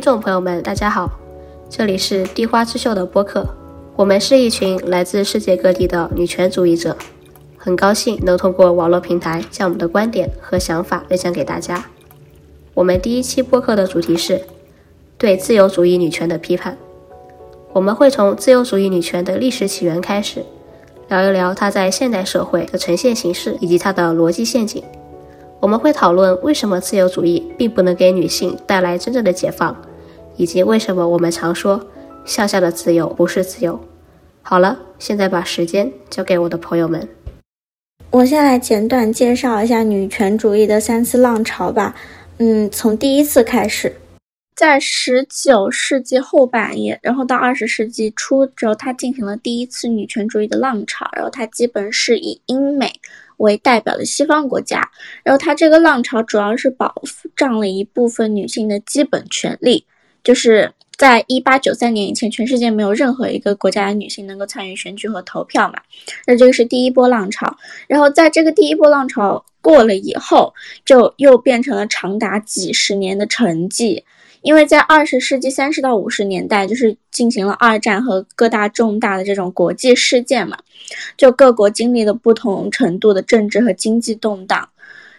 听众朋友们，大家好，这里是地花之秀的播客，我们是一群来自世界各地的女权主义者，很高兴能通过网络平台将我们的观点和想法分享给大家。我们第一期播客的主题是对自由主义女权的批判，我们会从自由主义女权的历史起源开始，聊一聊它在现代社会的呈现形式以及它的逻辑陷阱。我们会讨论为什么自由主义并不能给女性带来真正的解放，以及为什么我们常说向下的自由不是自由。好了，现在把时间交给我的朋友们。我先来简短介绍一下女权主义的三次浪潮吧。嗯，从第一次开始，在十九世纪后半叶，然后到二十世纪初之后，它进行了第一次女权主义的浪潮。然后它基本是以英美。为代表的西方国家，然后它这个浪潮主要是保障了一部分女性的基本权利，就是在一八九三年以前，全世界没有任何一个国家的女性能够参与选举和投票嘛。那这个是第一波浪潮，然后在这个第一波浪潮过了以后，就又变成了长达几十年的沉寂。因为在二十世纪三十到五十年代，就是进行了二战和各大重大的这种国际事件嘛，就各国经历了不同程度的政治和经济动荡，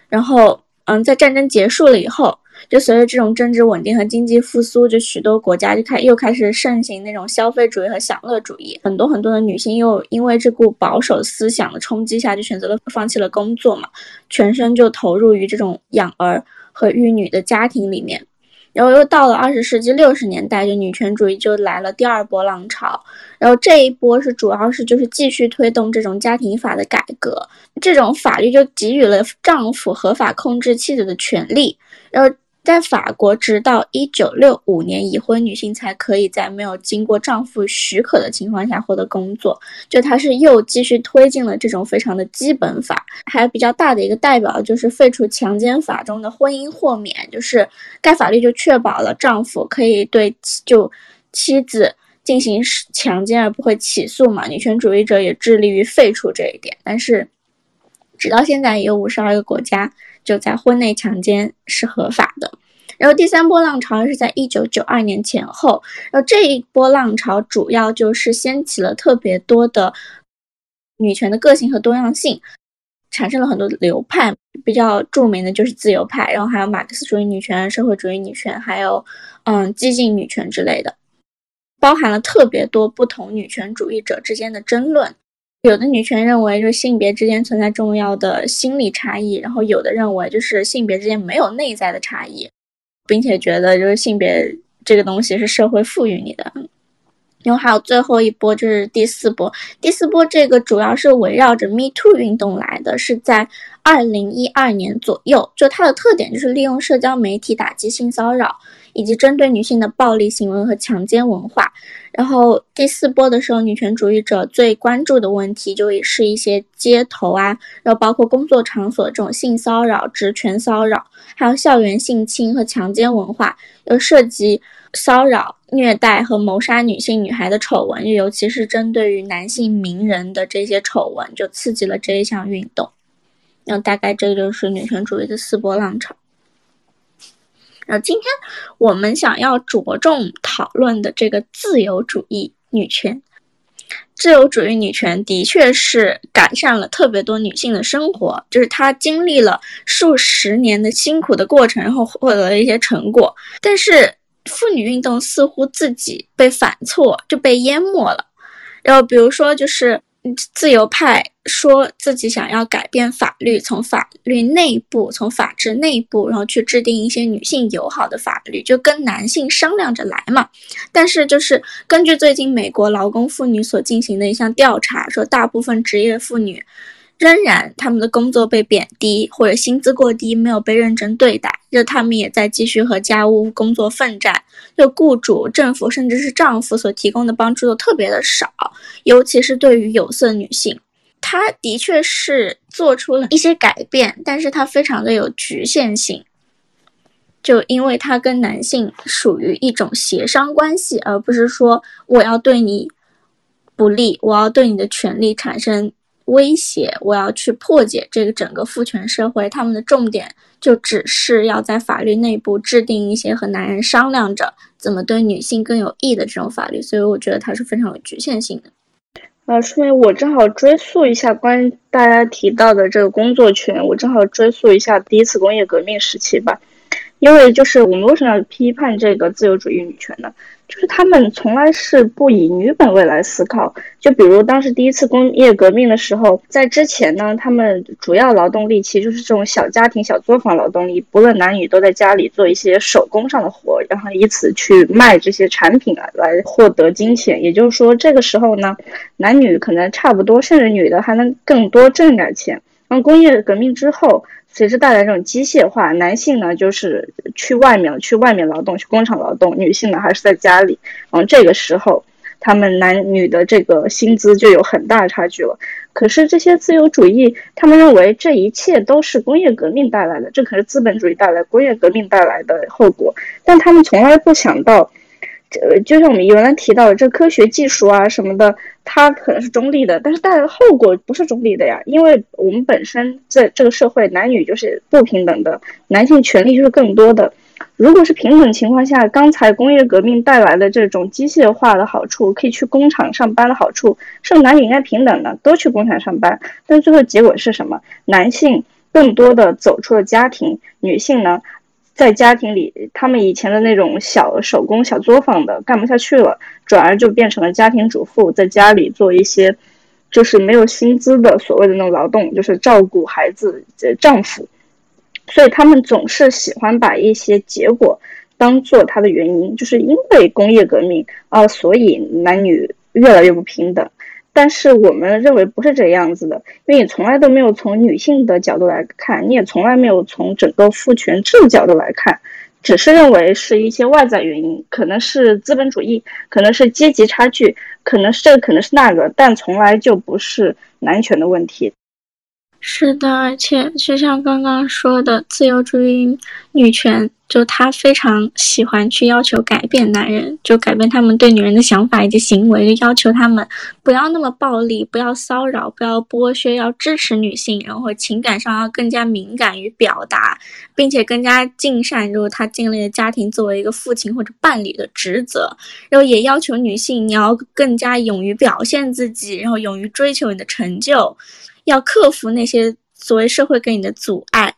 然后，嗯，在战争结束了以后，就随着这种政治稳定和经济复苏，就许多国家就开又开始盛行那种消费主义和享乐主义，很多很多的女性又因为这股保守思想的冲击下，就选择了放弃了工作嘛，全身就投入于这种养儿和育女的家庭里面。然后又到了二十世纪六十年代，就女权主义就来了第二波浪潮。然后这一波是主要是就是继续推动这种家庭法的改革，这种法律就给予了丈夫合法控制妻子的权利。然后。在法国，直到一九六五年，已婚女性才可以在没有经过丈夫许可的情况下获得工作。就它是又继续推进了这种非常的基本法。还有比较大的一个代表就是废除强奸法中的婚姻豁免，就是该法律就确保了丈夫可以对就妻子进行强奸而不会起诉嘛。女权主义者也致力于废除这一点，但是直到现在也有五十二个国家。就在婚内强奸是合法的，然后第三波浪潮是在一九九二年前后，然后这一波浪潮主要就是掀起了特别多的女权的个性和多样性，产生了很多流派，比较著名的就是自由派，然后还有马克思主义女权、社会主义女权，还有嗯激进女权之类的，包含了特别多不同女权主义者之间的争论。有的女权认为，就是性别之间存在重要的心理差异，然后有的认为就是性别之间没有内在的差异，并且觉得就是性别这个东西是社会赋予你的。然后还有最后一波，就是第四波。第四波这个主要是围绕着 Me Too 运动来的，是在二零一二年左右。就它的特点就是利用社交媒体打击性骚扰。以及针对女性的暴力行为和强奸文化，然后第四波的时候，女权主义者最关注的问题就也是一些街头啊，然后包括工作场所这种性骚扰、职权骚扰，还有校园性侵和强奸文化，又涉及骚扰、虐待和谋杀女性、女孩的丑闻，尤其是针对于男性名人的这些丑闻，就刺激了这一项运动。那大概这就是女权主义的四波浪潮。然后今天我们想要着重讨论的这个自由主义女权，自由主义女权的确是改善了特别多女性的生活，就是她经历了数十年的辛苦的过程，然后获得了一些成果。但是妇女运动似乎自己被反错，就被淹没了。然后比如说就是。自由派说自己想要改变法律，从法律内部，从法治内部，然后去制定一些女性友好的法律，就跟男性商量着来嘛。但是，就是根据最近美国劳工妇女所进行的一项调查，说大部分职业妇女。仍然，他们的工作被贬低，或者薪资过低，没有被认真对待。就他们也在继续和家务工作奋战。就雇主、政府，甚至是丈夫所提供的帮助都特别的少，尤其是对于有色女性，她的确是做出了一些改变，但是她非常的有局限性。就因为她跟男性属于一种协商关系，而不是说我要对你不利，我要对你的权利产生。威胁，我要去破解这个整个父权社会，他们的重点就只是要在法律内部制定一些和男人商量着怎么对女性更有益的这种法律，所以我觉得它是非常有局限性的。呃，说明我正好追溯一下关于大家提到的这个工作权，我正好追溯一下第一次工业革命时期吧，因为就是我们为什么要批判这个自由主义女权呢？就是他们从来是不以女本位来思考。就比如当时第一次工业革命的时候，在之前呢，他们主要劳动力其实就是这种小家庭、小作坊劳动力，不论男女都在家里做一些手工上的活，然后以此去卖这些产品啊，来获得金钱。也就是说，这个时候呢，男女可能差不多，甚至女的还能更多挣点钱。然后工业革命之后。随之带来这种机械化，男性呢就是去外面去外面劳动，去工厂劳动；女性呢还是在家里。然后这个时候，他们男女的这个薪资就有很大差距了。可是这些自由主义，他们认为这一切都是工业革命带来的，这可是资本主义带来、工业革命带来的后果。但他们从来不想到。呃，就像我们原来提到的，这科学技术啊什么的，它可能是中立的，但是带来的后果不是中立的呀。因为我们本身在这个社会，男女就是不平等的，男性权利就是更多的。如果是平等情况下，刚才工业革命带来的这种机械化的好处，可以去工厂上班的好处，是男女应该平等的，都去工厂上班。但最后结果是什么？男性更多的走出了家庭，女性呢？在家庭里，他们以前的那种小手工、小作坊的干不下去了，转而就变成了家庭主妇，在家里做一些就是没有薪资的所谓的那种劳动，就是照顾孩子、丈夫。所以他们总是喜欢把一些结果当做他的原因，就是因为工业革命啊，所以男女越来越不平等。但是我们认为不是这样子的，因为你从来都没有从女性的角度来看，你也从来没有从整个父权制角度来看，只是认为是一些外在原因，可能是资本主义，可能是阶级差距，可能是这个，可能是那个，但从来就不是男权的问题。是的，而且就像刚刚说的，自由主义女权。就她非常喜欢去要求改变男人，就改变他们对女人的想法以及行为，就要求他们不要那么暴力，不要骚扰，不要剥削，要支持女性，然后情感上要更加敏感与表达，并且更加尽善，就是他尽力的家庭作为一个父亲或者伴侣的职责，然后也要求女性你要更加勇于表现自己，然后勇于追求你的成就，要克服那些所谓社会给你的阻碍。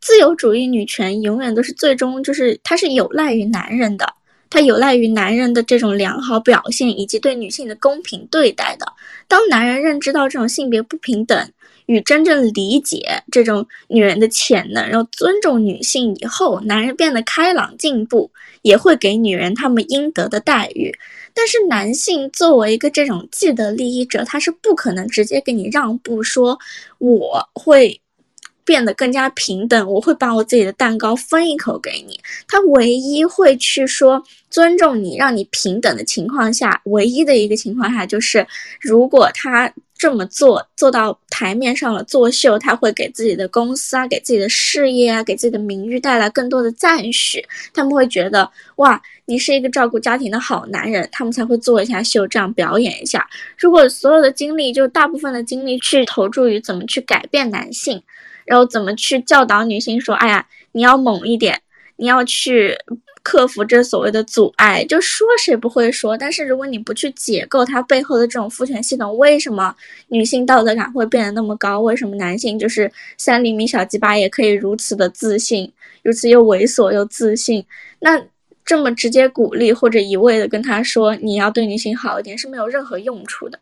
自由主义女权永远都是最终就是它是有赖于男人的，它有赖于男人的这种良好表现以及对女性的公平对待的。当男人认知到这种性别不平等与真正理解这种女人的潜能，然后尊重女性以后，男人变得开朗进步，也会给女人她们应得的待遇。但是男性作为一个这种既得利益者，他是不可能直接给你让步，说我会。变得更加平等，我会把我自己的蛋糕分一口给你。他唯一会去说尊重你、让你平等的情况下，唯一的一个情况下就是，如果他这么做做到台面上了作秀，他会给自己的公司啊、给自己的事业啊、给自己的名誉带来更多的赞许。他们会觉得哇，你是一个照顾家庭的好男人，他们才会做一下秀，这样表演一下。如果所有的精力就大部分的精力去投注于怎么去改变男性。然后怎么去教导女性说，哎呀，你要猛一点，你要去克服这所谓的阻碍。就说谁不会说，但是如果你不去解构它背后的这种父权系统，为什么女性道德感会变得那么高？为什么男性就是三厘米小鸡巴也可以如此的自信，如此又猥琐又自信？那这么直接鼓励或者一味的跟他说你要对女性好一点是没有任何用处的。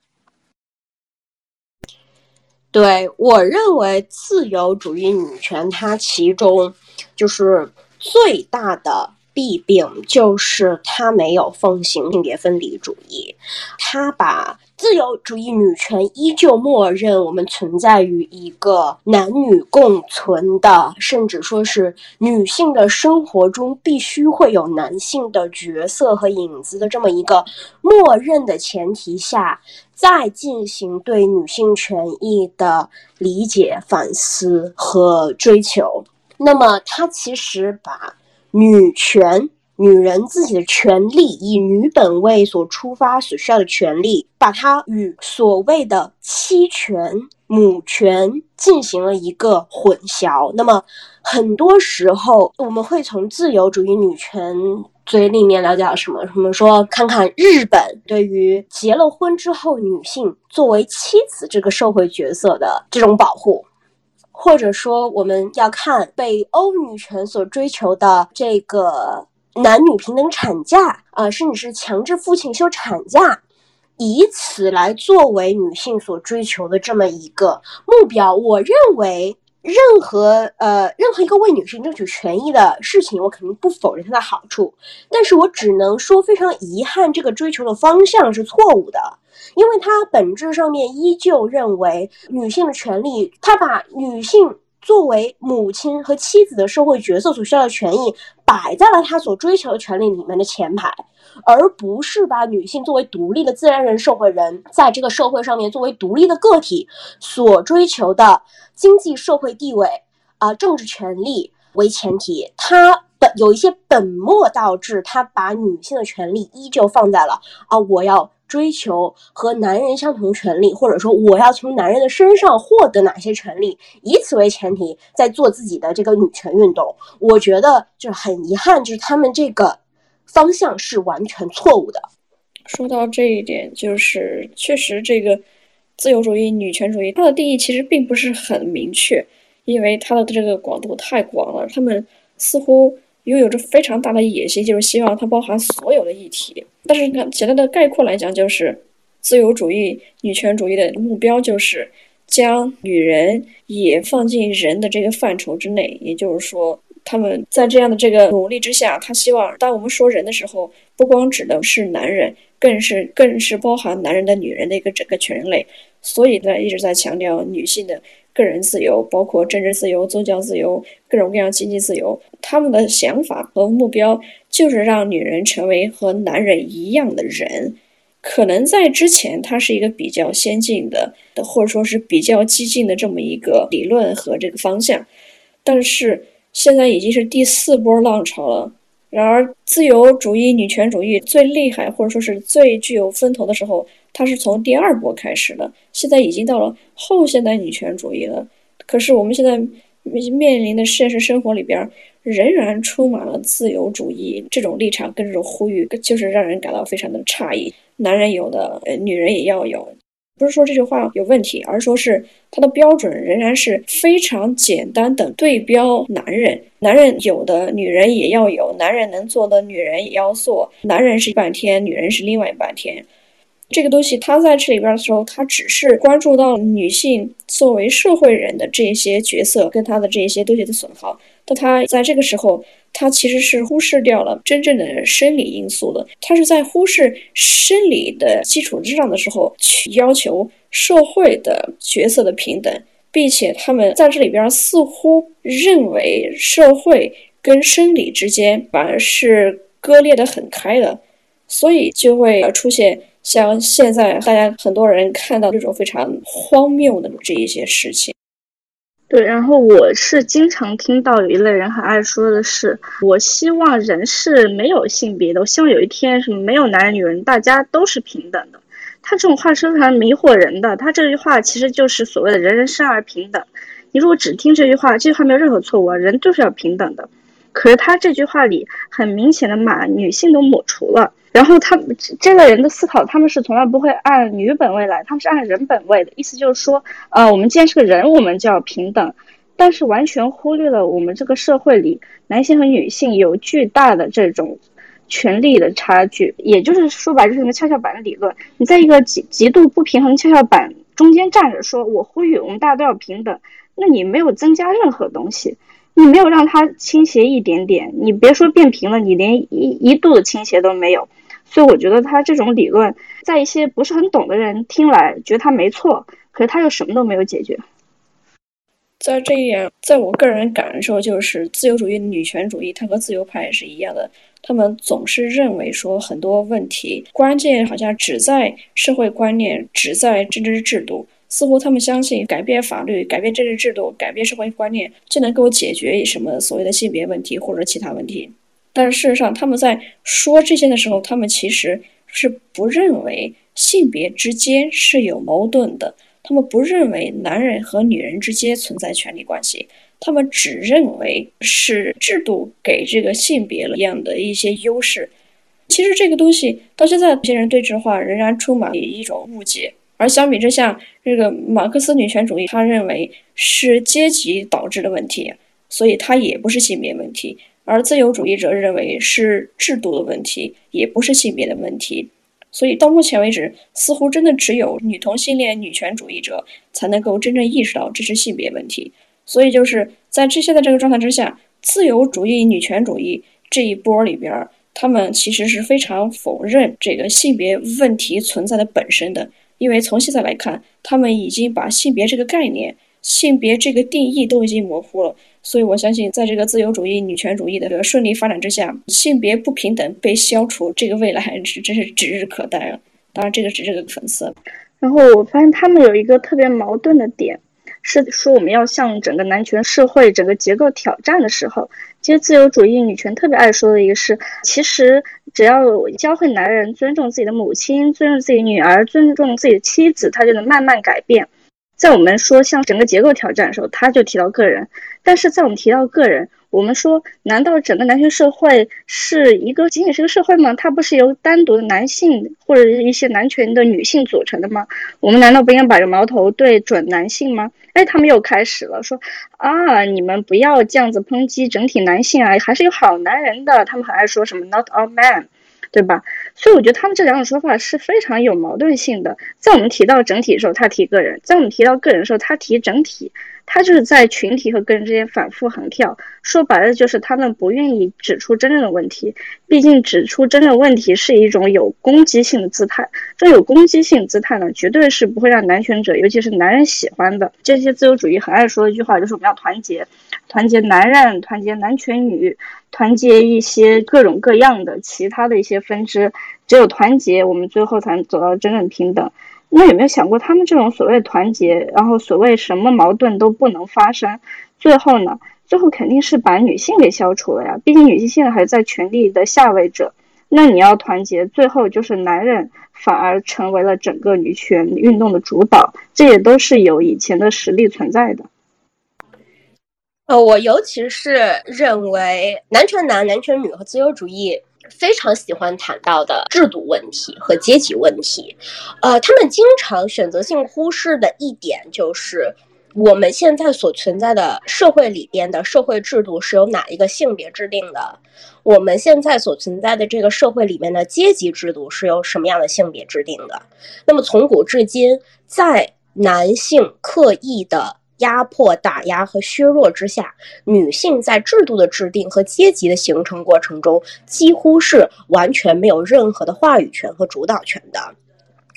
对我认为，自由主义女权它其中就是最大的弊病，就是它没有奉行性别分离主义，它把。自由主义女权依旧默认我们存在于一个男女共存的，甚至说是女性的生活中必须会有男性的角色和影子的这么一个默认的前提下，再进行对女性权益的理解、反思和追求。那么，它其实把女权。女人自己的权利，以女本位所出发所需要的权利，把它与所谓的妻权、母权进行了一个混淆。那么，很多时候我们会从自由主义女权嘴里面了解到什么？什么说，看看日本对于结了婚之后女性作为妻子这个社会角色的这种保护。或者说，我们要看北欧女权所追求的这个男女平等产假啊，甚至是强制父亲休产假，以此来作为女性所追求的这么一个目标。我认为，任何呃任何一个为女性争取权益的事情，我肯定不否认它的好处，但是我只能说非常遗憾，这个追求的方向是错误的。因为他本质上面依旧认为女性的权利，他把女性作为母亲和妻子的社会角色所需要的权益摆在了他所追求的权利里面的前排，而不是把女性作为独立的自然人、社会人，在这个社会上面作为独立的个体所追求的经济社会地位啊、政治权利为前提。他本有一些本末倒置，他把女性的权利依旧放在了啊，我要。追求和男人相同权利，或者说我要从男人的身上获得哪些权利，以此为前提，在做自己的这个女权运动。我觉得就是很遗憾，就是他们这个方向是完全错误的。说到这一点，就是确实这个自由主义、女权主义，它的定义其实并不是很明确，因为它的这个广度太广了。他们似乎。拥有着非常大的野心，就是希望它包含所有的议题。但是，你看简单的概括来讲，就是自由主义、女权主义的目标就是将女人也放进人的这个范畴之内。也就是说，他们在这样的这个努力之下，他希望当我们说人的时候，不光指的是男人，更是更是包含男人的、女人的一个整个全人类。所以呢，一直在强调女性的。个人自由，包括政治自由、宗教自由、各种各样经济自由。他们的想法和目标就是让女人成为和男人一样的人。可能在之前，它是一个比较先进的，或者说是比较激进的这么一个理论和这个方向。但是现在已经是第四波浪潮了。然而，自由主义、女权主义最厉害，或者说是最具有风头的时候。它是从第二波开始的，现在已经到了后现代女权主义了。可是我们现在面临的现实生活里边，仍然充满了自由主义这种立场跟这种呼吁，就是让人感到非常的诧异。男人有的，呃，女人也要有，不是说这句话有问题，而说是它的标准仍然是非常简单的对标男人。男人有的，女人也要有；男人能做的，女人也要做。男人是半天，女人是另外半天。这个东西，它在这里边的时候，它只是关注到女性作为社会人的这些角色跟她的这些东西的损耗。但它在这个时候，它其实是忽视掉了真正的生理因素的。他是在忽视生理的基础之上的时候，去要求社会的角色的平等，并且他们在这里边似乎认为社会跟生理之间反而是割裂的很开的，所以就会出现。像现在大家很多人看到这种非常荒谬的这一些事情，对，然后我是经常听到有一类人很爱说的是，我希望人是没有性别的，我希望有一天什么没有男人女人，大家都是平等的。他这种话是非常迷惑人的，他这句话其实就是所谓的人人生而平等。你如果只听这句话，这句话没有任何错误啊，人就是要平等的。可是他这句话里很明显的把女性都抹除了。然后他们这个人的思考，他们是从来不会按女本位来，他们是按人本位的。意思就是说，呃，我们既然是个人，我们就要平等，但是完全忽略了我们这个社会里男性和女性有巨大的这种权力的差距。也就是说白，就是一个跷跷板的理论。你在一个极极度不平衡跷跷板中间站着，说我呼吁我们大家都要平等，那你没有增加任何东西，你没有让它倾斜一点点，你别说变平了，你连一一度的倾斜都没有。所以我觉得他这种理论，在一些不是很懂的人听来，觉得他没错，可是他又什么都没有解决。在这一点，在我个人感受，就是自由主义、女权主义，它和自由派也是一样的。他们总是认为说，很多问题关键好像只在社会观念，只在政治制度。似乎他们相信改变法律、改变政治制度、改变社会观念，就能够解决什么所谓的性别问题或者其他问题。但是事实上，他们在说这些的时候，他们其实是不认为性别之间是有矛盾的，他们不认为男人和女人之间存在权利关系，他们只认为是制度给这个性别了一样的一些优势。其实这个东西到现在，有些人对这话仍然充满一种误解。而相比之下，这个马克思女权主义，他认为是阶级导致的问题，所以它也不是性别问题。而自由主义者认为是制度的问题，也不是性别的问题。所以到目前为止，似乎真的只有女同性恋女权主义者才能够真正意识到这是性别问题。所以就是在这些的这个状态之下，自由主义女权主义这一波里边，他们其实是非常否认这个性别问题存在的本身的。因为从现在来看，他们已经把性别这个概念、性别这个定义都已经模糊了，所以我相信，在这个自由主义、女权主义的这个顺利发展之下，性别不平等被消除，这个未来还是真是指日可待了。当然，这个只是个粉丝。然后我发现他们有一个特别矛盾的点。是说我们要向整个男权社会整个结构挑战的时候，其实自由主义女权特别爱说的一个是，其实只要教会男人尊重自己的母亲，尊重自己女儿，尊重自己的妻子，他就能慢慢改变。在我们说向整个结构挑战的时候，他就提到个人；但是在我们提到个人，我们说难道整个男权社会是一个仅仅是个社会吗？它不是由单独的男性或者一些男权的女性组成的吗？我们难道不应该把这矛头对准男性吗？哎，他们又开始了，说啊，你们不要这样子抨击整体男性啊，还是有好男人的。他们很爱说什么 “not all men”，对吧？所以我觉得他们这两种说法是非常有矛盾性的。在我们提到整体的时候，他提个人；在我们提到个人的时候，他提整体。他就是在群体和个人之间反复横跳，说白了就是他们不愿意指出真正的问题。毕竟指出真正问题是一种有攻击性的姿态，这有攻击性姿态呢，绝对是不会让男权者，尤其是男人喜欢的。这些自由主义很爱说的一句话，就是我们要团结，团结男人，团结男权女，团结一些各种各样的其他的一些分支。只有团结，我们最后才能走到真正平等。那有没有想过，他们这种所谓团结，然后所谓什么矛盾都不能发生，最后呢？最后肯定是把女性给消除了呀。毕竟女性现在还在权力的下位者。那你要团结，最后就是男人反而成为了整个女权运动的主导，这也都是有以前的实力存在的。呃，我尤其是认为男权男、男权女和自由主义。非常喜欢谈到的制度问题和阶级问题，呃，他们经常选择性忽视的一点就是，我们现在所存在的社会里边的社会制度是由哪一个性别制定的？我们现在所存在的这个社会里面的阶级制度是由什么样的性别制定的？那么从古至今，在男性刻意的。压迫、打压和削弱之下，女性在制度的制定和阶级的形成过程中，几乎是完全没有任何的话语权和主导权的。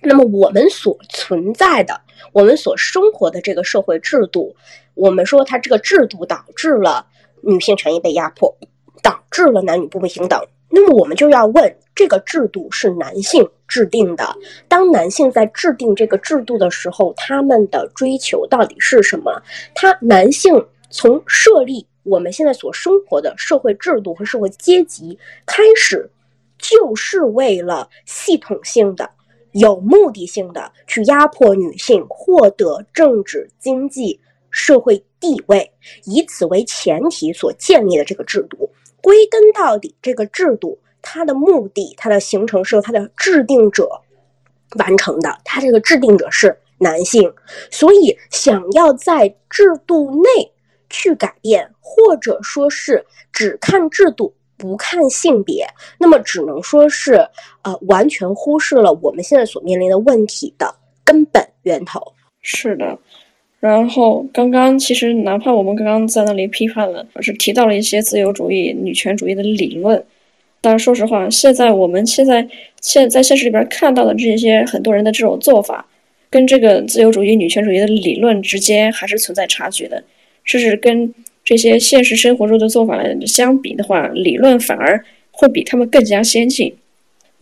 那么，我们所存在的、我们所生活的这个社会制度，我们说它这个制度导致了女性权益被压迫，导致了男女不平等。那么，我们就要问。这个制度是男性制定的。当男性在制定这个制度的时候，他们的追求到底是什么？他男性从设立我们现在所生活的社会制度和社会阶级开始，就是为了系统性的、有目的性的去压迫女性，获得政治、经济、社会地位，以此为前提所建立的这个制度。归根到底，这个制度。它的目的，它的形成是由它的制定者完成的。它这个制定者是男性，所以想要在制度内去改变，或者说是只看制度不看性别，那么只能说是呃完全忽视了我们现在所面临的问题的根本源头。是的，然后刚刚其实哪怕我们刚刚在那里批判了，是提到了一些自由主义、女权主义的理论。但是说实话，现在我们现在现在现实里边看到的这些很多人的这种做法，跟这个自由主义、女权主义的理论之间还是存在差距的。甚至跟这些现实生活中的做法相比的话，理论反而会比他们更加先进。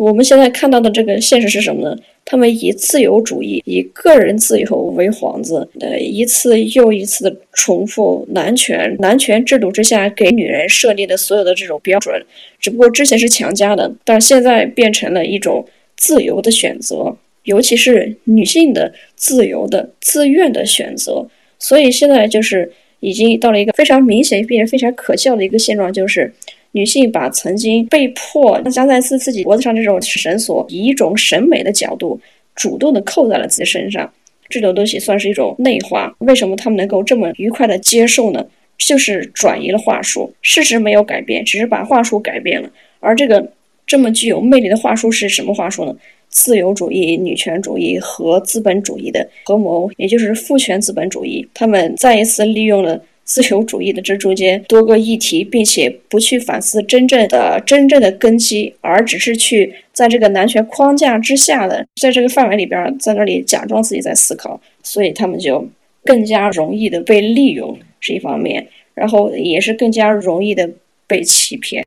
我们现在看到的这个现实是什么呢？他们以自由主义、以个人自由为幌子，呃，一次又一次的重复男权、男权制度之下给女人设立的所有的这种标准。只不过之前是强加的，但现在变成了一种自由的选择，尤其是女性的自由的、自愿的选择。所以现在就是已经到了一个非常明显并且非常可笑的一个现状，就是。女性把曾经被迫加在自自己脖子上这种绳索，以一种审美的角度主动的扣在了自己身上，这种东西算是一种内化。为什么他们能够这么愉快的接受呢？就是转移了话术，事实没有改变，只是把话术改变了。而这个这么具有魅力的话术是什么话术呢？自由主义、女权主义和资本主义的合谋，也就是父权资本主义，他们再一次利用了。自由主义的这中间多个议题，并且不去反思真正的真正的根基，而只是去在这个男权框架之下的，在这个范围里边，在那里假装自己在思考，所以他们就更加容易的被利用是一方面，然后也是更加容易的被欺骗。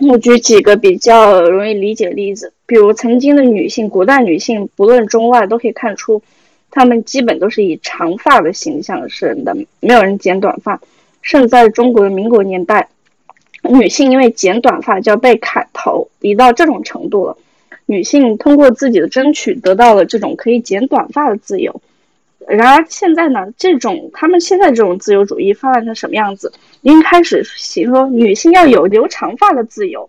我举几个比较容易理解的例子，比如曾经的女性，古代女性不论中外都可以看出。他们基本都是以长发的形象示人的，没有人剪短发。甚至在中国的民国年代，女性因为剪短发就要被砍头，已到这种程度了。女性通过自己的争取得到了这种可以剪短发的自由。然而现在呢，这种他们现在这种自由主义发展成什么样子？已经开始行说女性要有留长发的自由，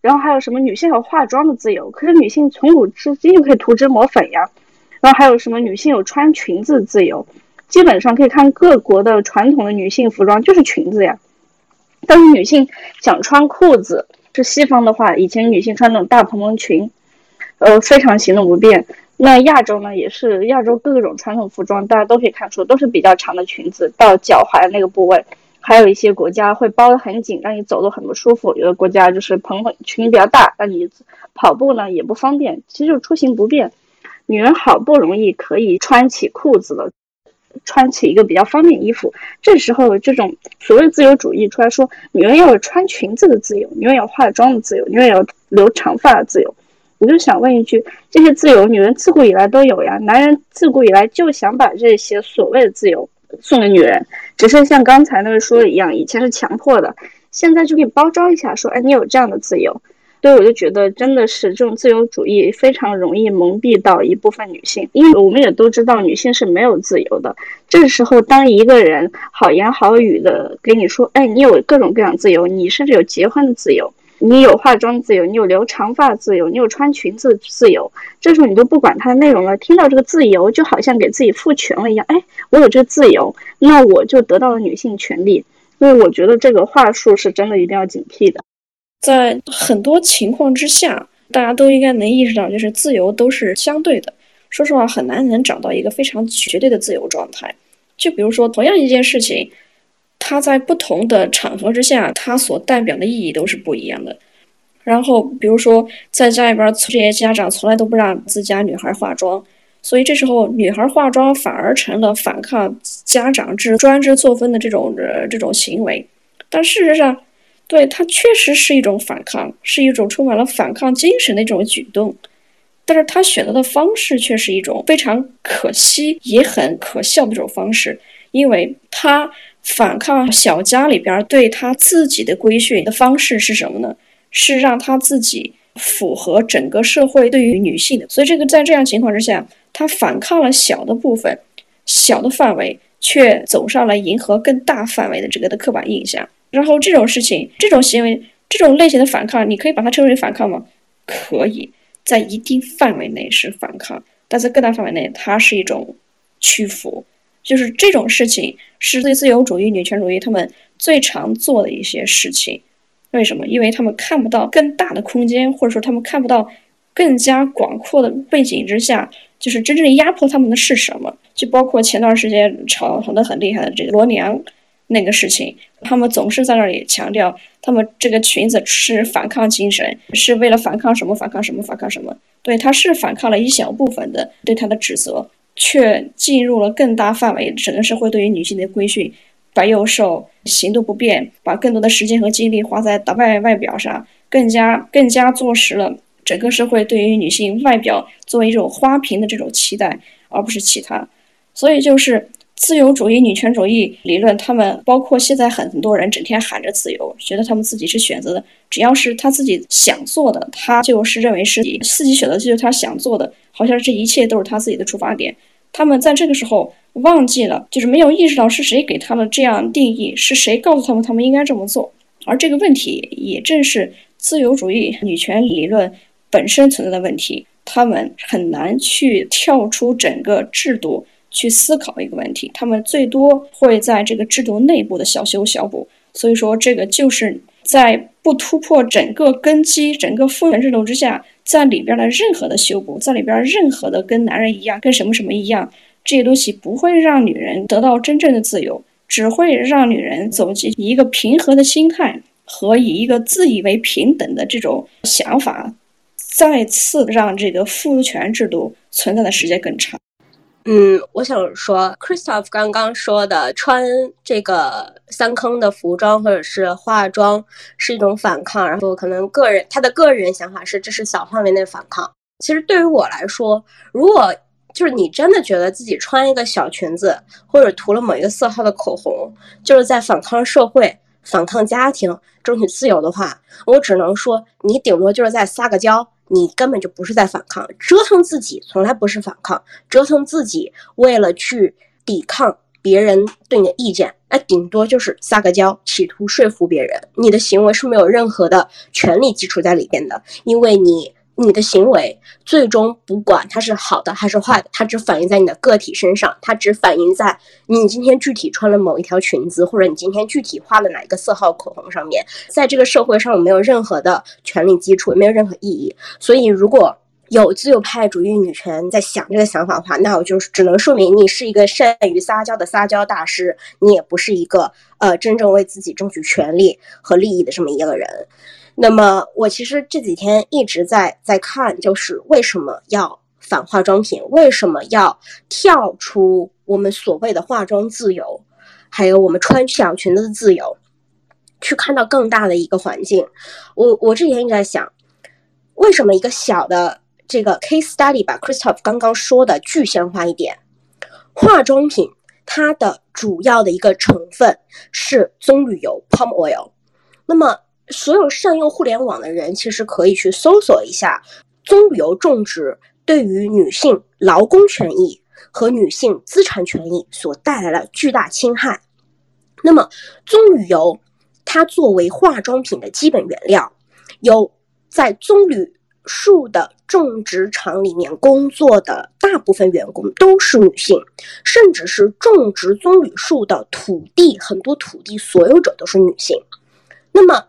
然后还有什么女性有化妆的自由？可是女性从古至今就可以涂脂抹粉呀。然后还有什么女性有穿裙子自由？基本上可以看各国的传统的女性服装就是裙子呀。但是女性想穿裤子，是西方的话，以前女性穿那种大蓬蓬裙，呃，非常行动不便。那亚洲呢，也是亚洲各种传统服装，大家都可以看出都是比较长的裙子到脚踝那个部位。还有一些国家会包得很紧，让你走路很不舒服。有的国家就是蓬蓬裙比较大，让你跑步呢也不方便，其实就出行不便。女人好不容易可以穿起裤子了，穿起一个比较方便衣服。这时候，这种所谓自由主义出来说，女人要有穿裙子的自由，女人有化妆的自由，女人有留长发的自由。我就想问一句：这些自由，女人自古以来都有呀？男人自古以来就想把这些所谓的自由送给女人，只是像刚才那位说的一样，以前是强迫的，现在就给你包装一下，说：哎，你有这样的自由。所以我就觉得，真的是这种自由主义非常容易蒙蔽到一部分女性，因为我们也都知道，女性是没有自由的。这时候，当一个人好言好语的给你说：“哎，你有各种各样自由，你甚至有结婚的自由，你有化妆自由，你有留长发自由，你有穿裙子自由。”这时候你都不管它的内容了，听到这个自由，就好像给自己赋权了一样。哎，我有这个自由，那我就得到了女性权利。所以我觉得这个话术是真的一定要警惕的。在很多情况之下，大家都应该能意识到，就是自由都是相对的。说实话，很难能找到一个非常绝对的自由状态。就比如说，同样一件事情，它在不同的场合之下，它所代表的意义都是不一样的。然后，比如说，在家里边，这些家长从来都不让自家女孩化妆，所以这时候女孩化妆反而成了反抗家长制专制作风的这种呃这种行为。但事实上，对他确实是一种反抗，是一种充满了反抗精神的一种举动，但是他选择的方式却是一种非常可惜也很可笑的一种方式，因为他反抗小家里边对他自己的规训的方式是什么呢？是让他自己符合整个社会对于女性的，所以这个在这样情况之下，他反抗了小的部分、小的范围，却走上了迎合更大范围的这个的刻板印象。然后这种事情、这种行为、这种类型的反抗，你可以把它称为反抗吗？可以在一定范围内是反抗，但在更大范围内，它是一种屈服。就是这种事情是对自由主义、女权主义他们最常做的一些事情。为什么？因为他们看不到更大的空间，或者说他们看不到更加广阔的背景之下，就是真正压迫他们的是什么？就包括前段时间吵吵得很厉害的这个罗娘。那个事情，他们总是在那里强调，他们这个裙子是反抗精神，是为了反抗什么反抗什么反抗什么。对，他是反抗了一小部分的对他的指责，却进入了更大范围整个社会对于女性的规训。白幼瘦，行动不便，把更多的时间和精力花在打扮外表上，更加更加坐实了整个社会对于女性外表作为一种花瓶的这种期待，而不是其他。所以就是自由主义、女权主义理论，他们包括现在很多人整天喊着自由，觉得他们自己是选择的，只要是他自己想做的，他就是认为是自己选择就是他想做的，好像这一切都是他自己的出发点。他们在这个时候忘记了，就是没有意识到是谁给他们这样定义，是谁告诉他们他们应该这么做。而这个问题也正是自由主义女权理论本身存在的问题，他们很难去跳出整个制度去思考一个问题，他们最多会在这个制度内部的小修小补。所以说，这个就是在不突破整个根基、整个父权制度之下，在里边的任何的修补，在里边任何的跟男人一样，跟什么什么一样，这些东西不会让女人得到真正的自由。只会让女人走进一个平和的心态和以一个自以为平等的这种想法，再次让这个父权制度存在的时间更长。嗯，我想说，Christoph 刚刚说的穿这个三坑的服装或者是化妆是一种反抗，然后可能个人他的个人想法是这是小范围内反抗。其实对于我来说，如果就是你真的觉得自己穿一个小裙子，或者涂了某一个色号的口红，就是在反抗社会、反抗家庭、争取自由的话，我只能说，你顶多就是在撒个娇，你根本就不是在反抗，折腾自己从来不是反抗，折腾自己为了去抵抗别人对你的意见，那顶多就是撒个娇，企图说服别人，你的行为是没有任何的权利基础在里边的，因为你。你的行为最终不管它是好的还是坏的，它只反映在你的个体身上，它只反映在你今天具体穿了某一条裙子，或者你今天具体画了哪一个色号口红上面，在这个社会上我没有任何的权利基础，没有任何意义。所以，如果有自由派主义女权在想这个想法的话，那我就只能说明你是一个善于撒娇的撒娇大师，你也不是一个呃真正为自己争取权利和利益的这么一个人。那么我其实这几天一直在在看，就是为什么要反化妆品？为什么要跳出我们所谓的化妆自由，还有我们穿小裙子的自由，去看到更大的一个环境？我我这几天一直在想，为什么一个小的这个 case study 把 Christoph 刚刚说的具象化一点？化妆品它的主要的一个成分是棕榈油 （palm oil），那么。所有善用互联网的人，其实可以去搜索一下棕榈油种植对于女性劳工权益和女性资产权益所带来的巨大侵害。那么，棕榈油它作为化妆品的基本原料，有在棕榈树的种植场里面工作的大部分员工都是女性，甚至是种植棕榈树的土地很多土地所有者都是女性。那么，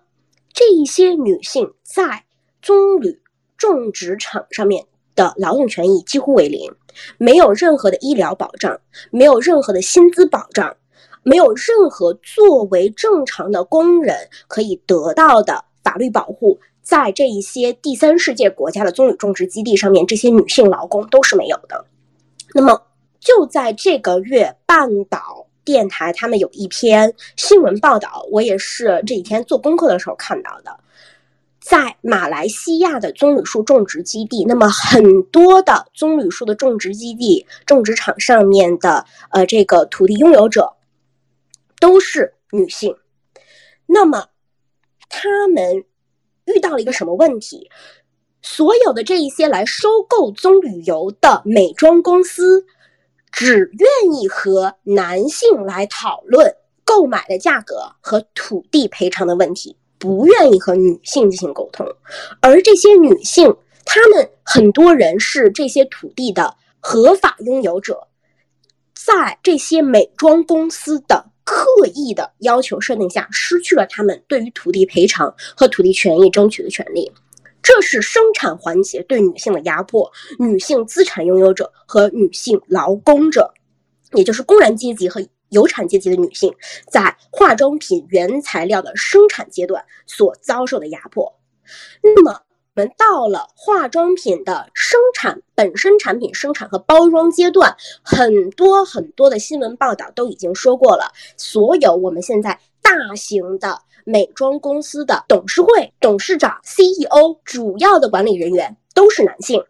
这一些女性在棕榈种植场上面的劳动权益几乎为零，没有任何的医疗保障，没有任何的薪资保障，没有任何作为正常的工人可以得到的法律保护。在这一些第三世界国家的棕榈种植基地上面，这些女性劳工都是没有的。那么，就在这个月，半岛。电台他们有一篇新闻报道，我也是这几天做功课的时候看到的，在马来西亚的棕榈树种植基地，那么很多的棕榈树的种植基地、种植场上面的呃这个土地拥有者都是女性，那么他们遇到了一个什么问题？所有的这一些来收购棕榈油的美妆公司。只愿意和男性来讨论购买的价格和土地赔偿的问题，不愿意和女性进行沟通。而这些女性，她们很多人是这些土地的合法拥有者，在这些美妆公司的刻意的要求设定下，失去了他们对于土地赔偿和土地权益争取的权利。这是生产环节对女性的压迫，女性资产拥有者和女性劳工者，也就是工人阶级和有产阶级的女性，在化妆品原材料的生产阶段所遭受的压迫。那么，我们到了化妆品的生产本身产品生产和包装阶段，很多很多的新闻报道都已经说过了，所有我们现在大型的。美妆公司的董事会、董事长、CEO，主要的管理人员都是男性。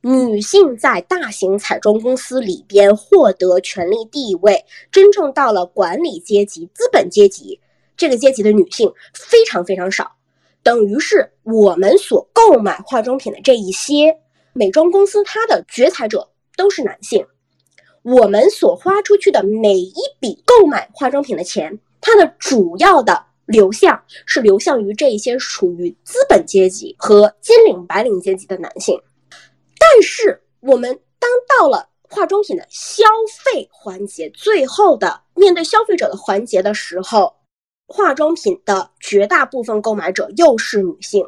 女性在大型彩妆公司里边获得权力地位，真正到了管理阶级、资本阶级这个阶级的女性非常非常少，等于是我们所购买化妆品的这一些美妆公司，它的决裁者都是男性。我们所花出去的每一笔购买化妆品的钱，它的主要的流向是流向于这一些属于资本阶级和金领白领阶级的男性。但是，我们当到了化妆品的消费环节，最后的面对消费者的环节的时候，化妆品的绝大部分购买者又是女性。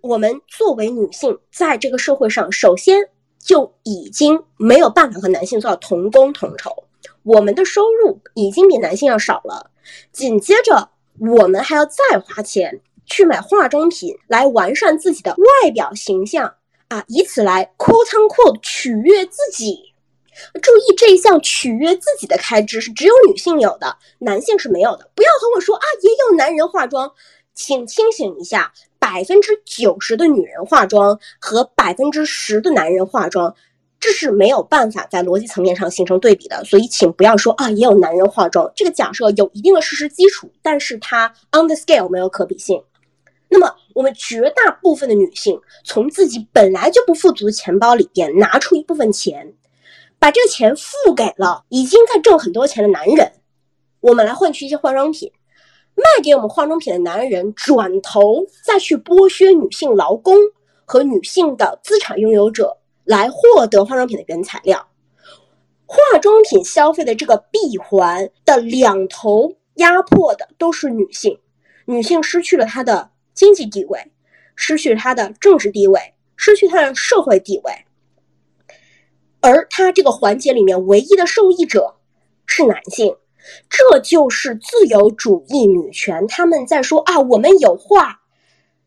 我们作为女性，在这个社会上，首先就已经没有办法和男性做到同工同酬，我们的收入已经比男性要少了。紧接着，我们还要再花钱去买化妆品来完善自己的外表形象。啊，以此来 quote unquote 取悦自己。注意，这一项取悦自己的开支是只有女性有的，男性是没有的。不要和我说啊，也有男人化妆，请清醒一下，百分之九十的女人化妆和百分之十的男人化妆，这是没有办法在逻辑层面上形成对比的。所以，请不要说啊，也有男人化妆，这个假设有一定的事实基础，但是它 on the scale 没有可比性。那么，我们绝大部分的女性从自己本来就不富足的钱包里边拿出一部分钱，把这个钱付给了已经在挣很多钱的男人，我们来换取一些化妆品，卖给我们化妆品的男人，转头再去剥削女性劳工和女性的资产拥有者，来获得化妆品的原材料。化妆品消费的这个闭环的两头压迫的都是女性，女性失去了她的。经济地位失去她的政治地位，失去她的社会地位，而他这个环节里面唯一的受益者是男性，这就是自由主义女权。他们在说啊，我们有画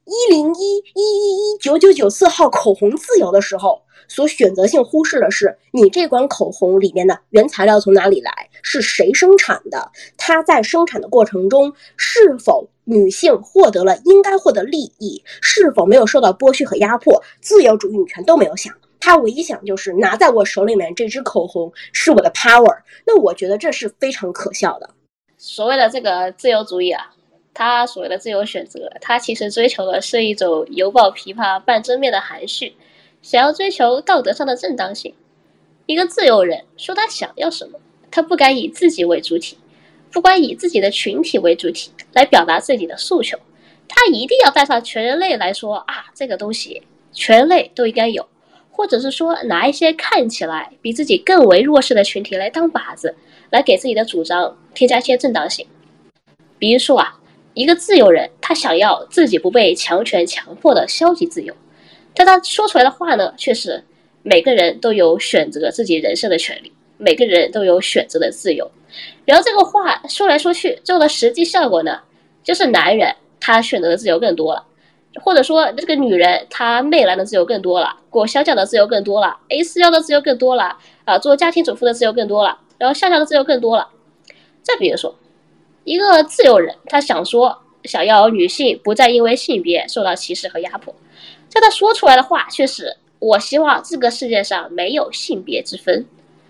一零一一一一九九九四号口红自由的时候。所选择性忽视的是，你这款口红里面的原材料从哪里来，是谁生产的？它在生产的过程中是否女性获得了应该获得利益？是否没有受到剥削和压迫？自由主义女权都没有想，她唯一想就是拿在我手里面这支口红是我的 power。那我觉得这是非常可笑的。所谓的这个自由主义啊，它所谓的自由选择，它其实追求的是一种犹抱琵琶半遮面的含蓄。想要追求道德上的正当性，一个自由人说他想要什么，他不敢以自己为主体，不管以自己的群体为主体来表达自己的诉求，他一定要带上全人类来说啊，这个东西全人类都应该有，或者是说拿一些看起来比自己更为弱势的群体来当靶子，来给自己的主张添加一些正当性。比如说啊，一个自由人他想要自己不被强权强迫的消极自由。但他说出来的话呢，却是每个人都有选择自己人生的权利，每个人都有选择的自由。然后这个话说来说去，最后的实际效果呢，就是男人他选择的自由更多了，或者说这个女人她媚男的自由更多了，过乡下的自由更多了，A 四腰的自由更多了，啊，做家庭主妇的自由更多了，然后下下的自由更多了。再比如说，一个自由人，他想说想要女性不再因为性别受到歧视和压迫。在他说出来的话却是：“我希望这个世界上没有性别之分。”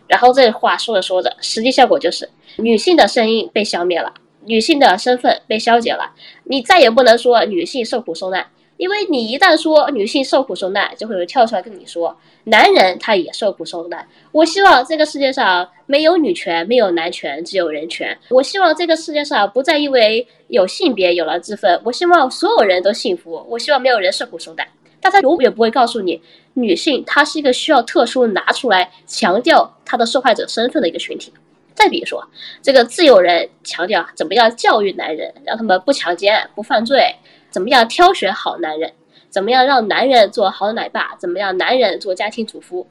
然后这话说着说着，实际效果就是女性的声音被消灭了，女性的身份被消解了。你再也不能说女性受苦受难，因为你一旦说女性受苦受难，就会有人跳出来跟你说：“男人他也受苦受难。”我希望这个世界上没有女权，没有男权，只有人权。我希望这个世界上不再因为有性别有了之分。我希望所有人都幸福。我希望没有人受苦受难。但他永远不会告诉你，女性她是一个需要特殊拿出来强调她的受害者身份的一个群体。再比如说，这个自由人强调怎么样教育男人，让他们不强奸、不犯罪，怎么样挑选好男人，怎么样让男人做好奶爸，怎么样男人做家庭主妇，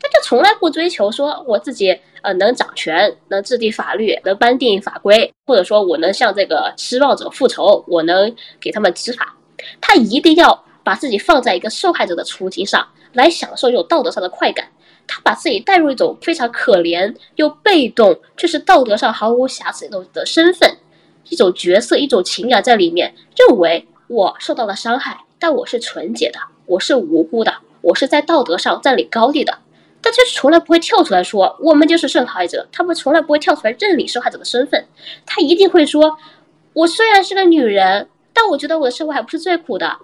他就从来不追求说我自己呃能掌权、能制定法律、能颁定法规，或者说我能向这个施暴者复仇，我能给他们执法，他一定要。把自己放在一个受害者的处境上来享受一种道德上的快感，他把自己带入一种非常可怜又被动，却是道德上毫无瑕疵的的身份，一种角色、一种情感在里面，认为我受到了伤害，但我是纯洁的，我是无辜的，我是在道德上占领高地的。但却从来不会跳出来说我们就是受害者，他们从来不会跳出来认领受害者的身份，他一定会说，我虽然是个女人，但我觉得我的生活还不是最苦的。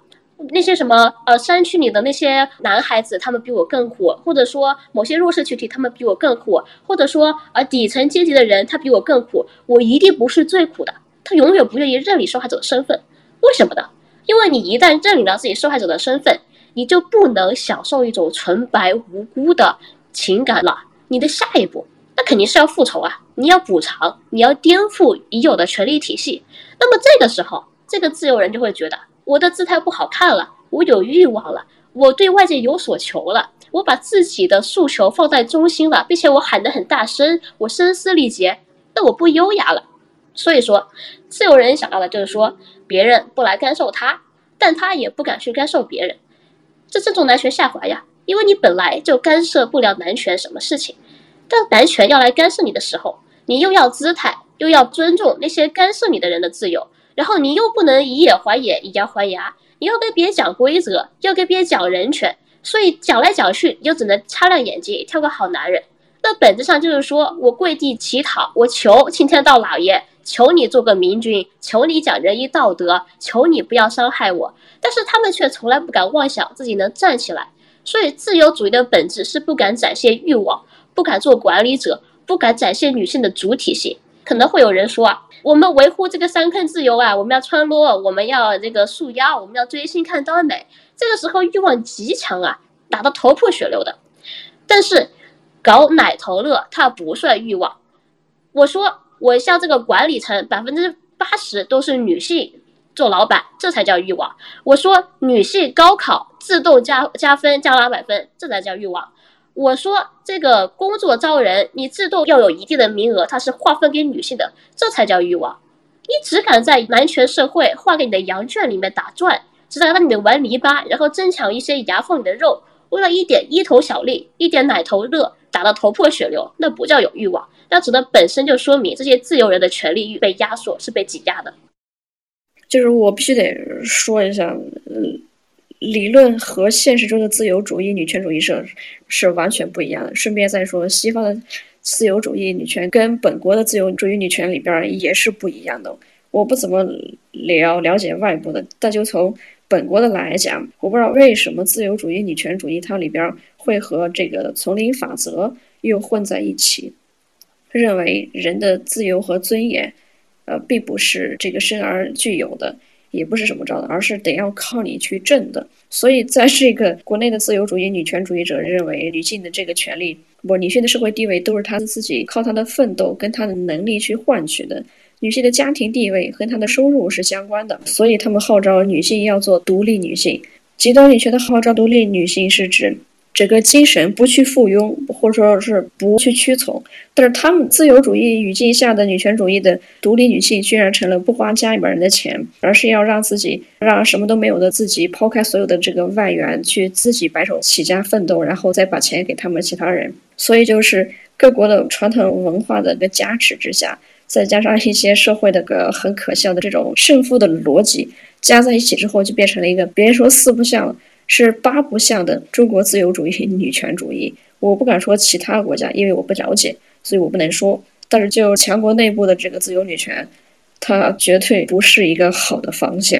那些什么呃山区里的那些男孩子，他们比我更苦，或者说某些弱势群体他们比我更苦，或者说呃底层阶级的人他比我更苦，我一定不是最苦的。他永远不愿意认领受害者的身份，为什么呢？因为你一旦认领了自己受害者的身份，你就不能享受一种纯白无辜的情感了。你的下一步，那肯定是要复仇啊！你要补偿，你要颠覆已有的权力体系。那么这个时候，这个自由人就会觉得。我的姿态不好看了，我有欲望了，我对外界有所求了，我把自己的诉求放在中心了，并且我喊得很大声，我声嘶力竭，那我不优雅了。所以说，自由人想要的就是说，别人不来干涉他，但他也不敢去干涉别人，这正中男权下怀呀。因为你本来就干涉不了男权什么事情，当男权要来干涉你的时候，你又要姿态，又要尊重那些干涉你的人的自由。然后你又不能以眼还眼，以牙还牙，你要跟别人讲规则，要跟别人讲人权，所以讲来讲去，你就只能擦亮眼睛，挑个好男人。那本质上就是说我跪地乞讨，我求青天道老爷，求你做个明君，求你讲仁义道德，求你不要伤害我。但是他们却从来不敢妄想自己能站起来。所以自由主义的本质是不敢展现欲望，不敢做管理者，不敢展现女性的主体性。可能会有人说啊。我们维护这个三坑自由啊，我们要穿裸，我们要这个束腰，我们要追星看耽美。这个时候欲望极强啊，打得头破血流的。但是搞奶头乐，它不算欲望。我说我像这个管理层百分之八十都是女性做老板，这才叫欲望。我说女性高考自动加加分加两百分，这才叫欲望。我说这个工作招人，你自动要有一定的名额，它是划分给女性的，这才叫欲望。你只敢在男权社会划给你的羊圈里面打转，只敢在里面玩泥巴，然后争抢一些牙缝里的肉，为了一点一头小利，一点奶头乐，打得头破血流，那不叫有欲望，那只能本身就说明这些自由人的权利欲被压缩，是被挤压的。就是我必须得说一下，嗯。理论和现实中的自由主义女权主义是是完全不一样的。顺便再说，西方的自由主义女权跟本国的自由主义女权里边也是不一样的。我不怎么了了解外部的，但就从本国的来讲，我不知道为什么自由主义女权主义它里边会和这个丛林法则又混在一起，认为人的自由和尊严，呃，并不是这个生而具有的。也不是什么着的，而是得要靠你去挣的。所以，在这个国内的自由主义女权主义者认为，女性的这个权利，不，女性的社会地位都是她自己靠她的奋斗跟她的能力去换取的。女性的家庭地位和她的收入是相关的，所以他们号召女性要做独立女性。极端女权的号召独立女性是指。整个精神不去附庸，或者说是不去屈从，但是他们自由主义语境下的女权主义的独立女性，居然成了不花家里边人的钱，而是要让自己让什么都没有的自己抛开所有的这个外援，去自己白手起家奋斗，然后再把钱给他们其他人。所以就是各国的传统文化的个加持之下，再加上一些社会的个很可笑的这种胜负的逻辑，加在一起之后，就变成了一个别人说四不像。是八不像的中国自由主义 女权主义，我不敢说其他国家，因为我不了解，所以我不能说。但是就强国内部的这个自由女权，它绝对不是一个好的方向。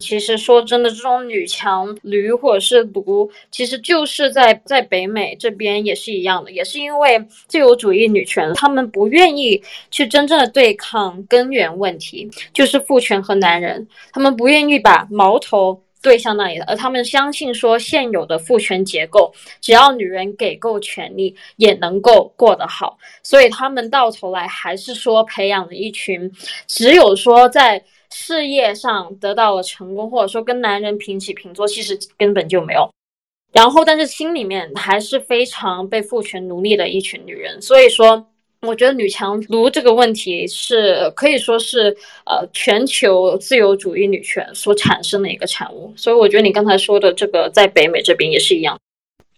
其实说真的，这种女强驴或者是奴，其实就是在在北美这边也是一样的，也是因为自由主义女权，他们不愿意去真正的对抗根源问题，就是父权和男人，他们不愿意把矛头。对象那里的，而他们相信说现有的父权结构，只要女人给够权力，也能够过得好。所以他们到头来还是说培养了一群，只有说在事业上得到了成功，或者说跟男人平起平坐，其实根本就没有。然后，但是心里面还是非常被父权奴隶的一群女人。所以说。我觉得女强奴这个问题是可以说是呃全球自由主义女权所产生的一个产物，所以我觉得你刚才说的这个在北美这边也是一样。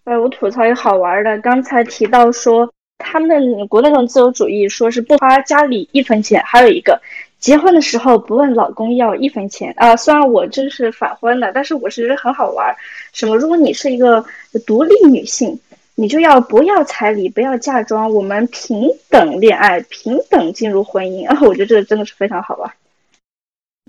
哎，我吐槽一个好玩的，刚才提到说他们国内这种自由主义说是不花家里一分钱，还有一个结婚的时候不问老公要一分钱啊。虽然我这是反婚的，但是我是觉得很好玩。什么？如果你是一个独立女性，你就要不要彩礼，不要嫁妆，我们平等恋爱，平等进入婚姻啊！我觉得这个真的是非常好啊。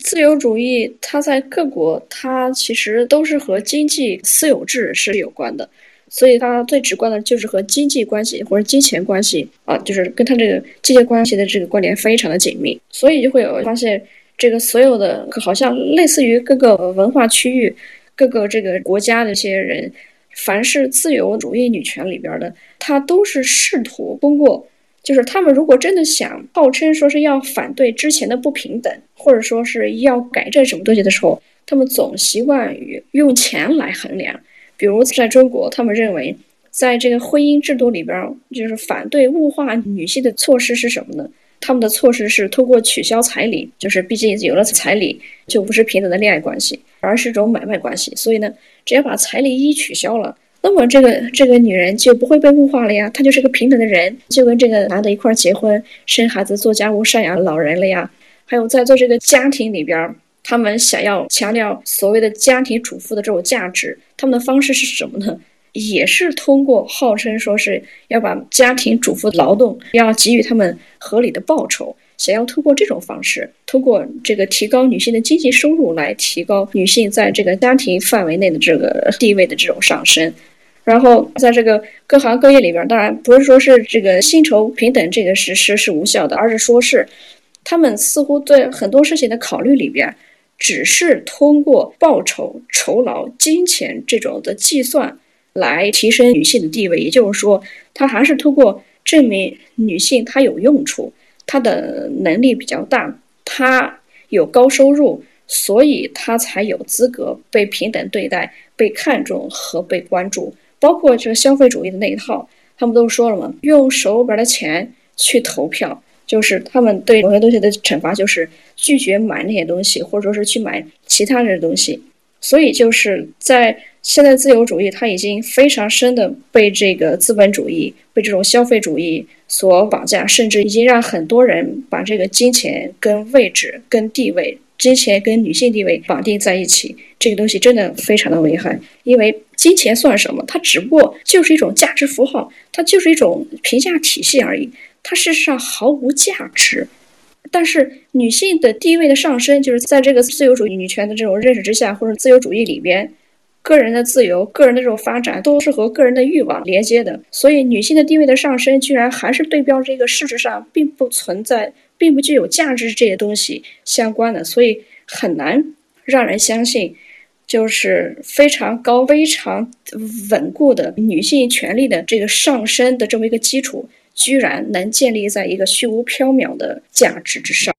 自由主义，它在各国，它其实都是和经济私有制是有关的，所以它最直观的就是和经济关系或者金钱关系啊，就是跟它这个经济关系的这个关联非常的紧密，所以就会有发现，这个所有的好像类似于各个文化区域、各个这个国家的一些人，凡是自由主义女权里边的，她都是试图通过。就是他们如果真的想号称说是要反对之前的不平等，或者说是要改正什么东西的时候，他们总习惯于用钱来衡量。比如在中国，他们认为在这个婚姻制度里边，就是反对物化女性的措施是什么呢？他们的措施是通过取消彩礼，就是毕竟有了彩礼就不是平等的恋爱关系，而是一种买卖关系。所以呢，只要把彩礼一取消了。那么这个这个女人就不会被物化了呀，她就是个平等的人，就跟这个男的一块结婚、生孩子、做家务、赡养老人了呀。还有在做这个家庭里边，他们想要强调所谓的家庭主妇的这种价值，他们的方式是什么呢？也是通过号称说是要把家庭主妇劳动要给予他们合理的报酬。想要通过这种方式，通过这个提高女性的经济收入，来提高女性在这个家庭范围内的这个地位的这种上升，然后在这个各行各业里边，当然不是说是这个薪酬平等这个实施是无效的，而是说是他们似乎对很多事情的考虑里边，只是通过报酬、酬劳、金钱这种的计算来提升女性的地位，也就是说，他还是通过证明女性她有用处。她的能力比较大，她有高收入，所以她才有资格被平等对待、被看重和被关注。包括这个消费主义的那一套，他们都说了嘛，用手边的钱去投票，就是他们对某些东西的惩罚，就是拒绝买那些东西，或者说是去买其他的东西。所以就是在现在自由主义，它已经非常深的被这个资本主义、被这种消费主义。所绑架，甚至已经让很多人把这个金钱跟位置、跟地位、金钱跟女性地位绑定在一起。这个东西真的非常的危害，因为金钱算什么？它只不过就是一种价值符号，它就是一种评价体系而已，它事实上毫无价值。但是女性的地位的上升，就是在这个自由主义女权的这种认识之下，或者自由主义里边。个人的自由、个人的这种发展，都是和个人的欲望连接的。所以，女性的地位的上升，居然还是对标这个事实上并不存在、并不具有价值这些东西相关的。所以，很难让人相信，就是非常高、非常稳固的女性权利的这个上升的这么一个基础，居然能建立在一个虚无缥缈的价值之上。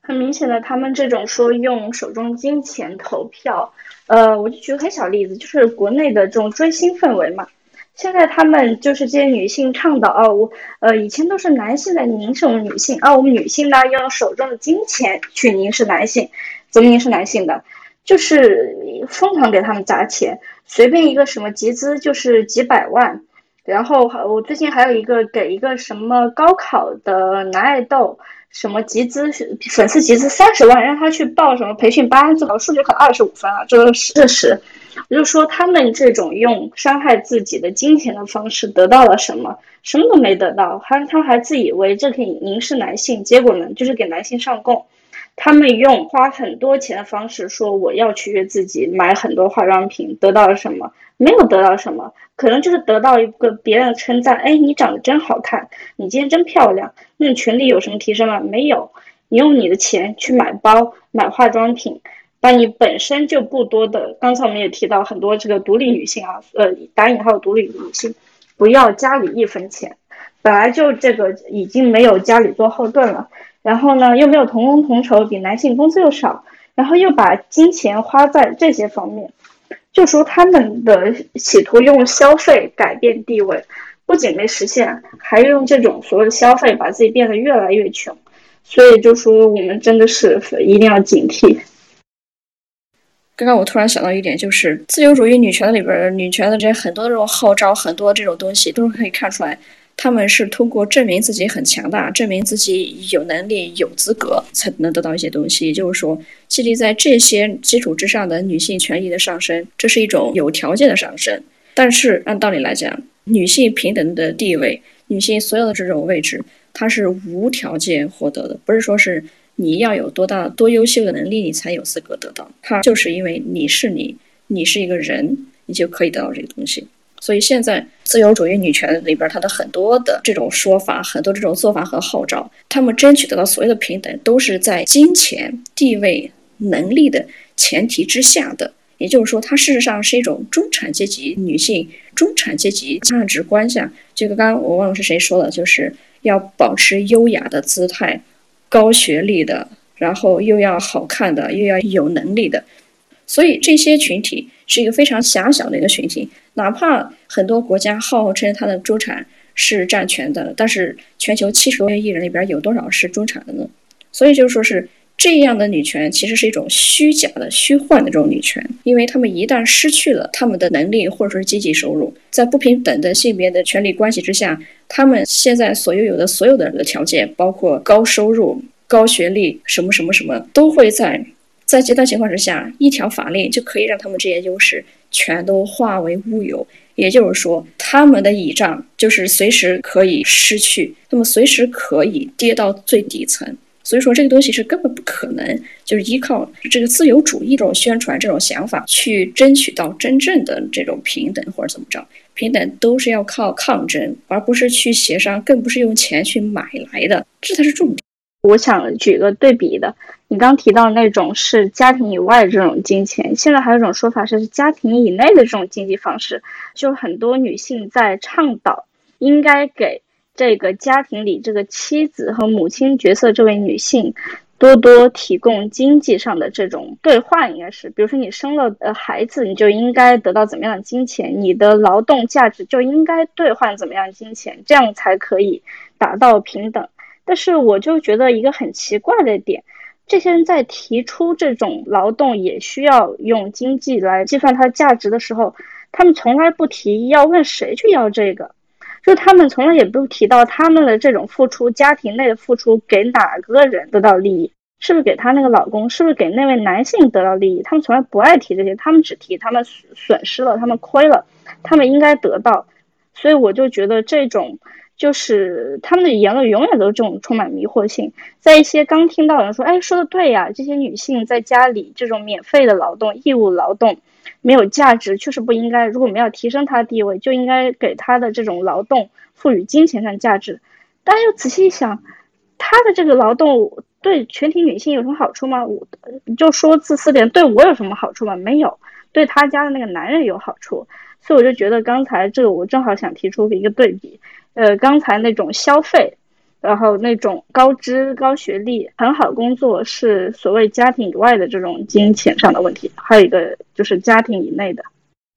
很明显的，他们这种说用手中金钱投票。呃，我就举个很小例子，就是国内的这种追星氛围嘛。现在他们就是这些女性倡导哦，我呃以前都是男性在凝视我们女性，而我们女性呢要用手中的金钱去凝视男性，怎么凝视男性的？就是疯狂给他们砸钱，随便一个什么集资就是几百万。然后我最近还有一个给一个什么高考的男爱豆。什么集资粉丝集资三十万，让他去报什么培训班，最好数学考二十五分啊，这个事实。我就说他们这种用伤害自己的金钱的方式得到了什么？什么都没得到，还他还自以为这可以凝视男性，结果呢，就是给男性上供。他们用花很多钱的方式说我要取悦自己，买很多化妆品，得到了什么？没有得到什么，可能就是得到一个别人的称赞。哎，你长得真好看，你今天真漂亮。那你权利有什么提升吗？没有。你用你的钱去买包、买化妆品，把你本身就不多的，刚才我们也提到很多这个独立女性啊，呃，打引号独立女性，不要家里一分钱，本来就这个已经没有家里做后盾了。然后呢，又没有同工同酬，比男性工资又少，然后又把金钱花在这些方面，就说他们的企图用消费改变地位，不仅没实现，还用这种所谓的消费把自己变得越来越穷，所以就说我们真的是一定要警惕。刚刚我突然想到一点，就是自由主义女权里边，女权的这些很多这种号召，很多这种东西，都是可以看出来。他们是通过证明自己很强大，证明自己有能力、有资格，才能得到一些东西。也就是说，建立在这些基础之上的女性权益的上升，这是一种有条件的上升。但是按道理来讲，女性平等的地位，女性所有的这种位置，它是无条件获得的，不是说是你要有多大多优秀的能力，你才有资格得到。它就是因为你是你，你是一个人，你就可以得到这个东西。所以现在自由主义女权里边，它的很多的这种说法，很多这种做法和号召，他们争取得到所谓的平等，都是在金钱、地位、能力的前提之下的。也就是说，它事实上是一种中产阶级女性、中产阶级价值观下。这个刚刚我忘了是谁说的，就是要保持优雅的姿态、高学历的，然后又要好看的，又要有能力的。所以这些群体是一个非常狭小的一个群体。哪怕很多国家号称它的中产是占全的，但是全球七十多亿人里边有多少是中产的呢？所以就是说是这样的女权其实是一种虚假的、虚幻的这种女权，因为他们一旦失去了他们的能力或者说是经济收入，在不平等的性别的权利关系之下，他们现在所拥有的所有的条件，包括高收入、高学历，什么什么什么，都会在在极端情况之下，一条法令就可以让他们这些优势。全都化为乌有，也就是说，他们的倚仗就是随时可以失去，那么随时可以跌到最底层。所以说，这个东西是根本不可能，就是依靠这个自由主义这种宣传、这种想法去争取到真正的这种平等或者怎么着。平等都是要靠抗争，而不是去协商，更不是用钱去买来的，这才是重点。我想举个对比的。你刚提到那种是家庭以外的这种金钱，现在还有一种说法是家庭以内的这种经济方式，就很多女性在倡导应该给这个家庭里这个妻子和母亲角色这位女性多多提供经济上的这种兑换，应该是，比如说你生了呃孩子，你就应该得到怎么样的金钱，你的劳动价值就应该兑换怎么样金钱，这样才可以达到平等。但是我就觉得一个很奇怪的点。这些人在提出这种劳动也需要用经济来计算它的价值的时候，他们从来不提要问谁去要这个，就他们从来也不提到他们的这种付出，家庭内的付出给哪个人得到利益，是不是给他那个老公，是不是给那位男性得到利益？他们从来不爱提这些，他们只提他们损失了，他们亏了，他们应该得到。所以我就觉得这种。就是他们的言论永远都是这种充满迷惑性，在一些刚听到人说，哎，说的对呀，这些女性在家里这种免费的劳动、义务劳动没有价值，确实不应该。如果我们要提升她的地位，就应该给她的这种劳动赋予金钱上价值。但又仔细一想，她的这个劳动对全体女性有什么好处吗？我就说自私点，对我有什么好处吗？没有，对他家的那个男人有好处。所以我就觉得刚才这个，我正好想提出一个对比。呃，刚才那种消费，然后那种高知高学历很好工作，是所谓家庭以外的这种金钱上的问题。还有一个就是家庭以内的。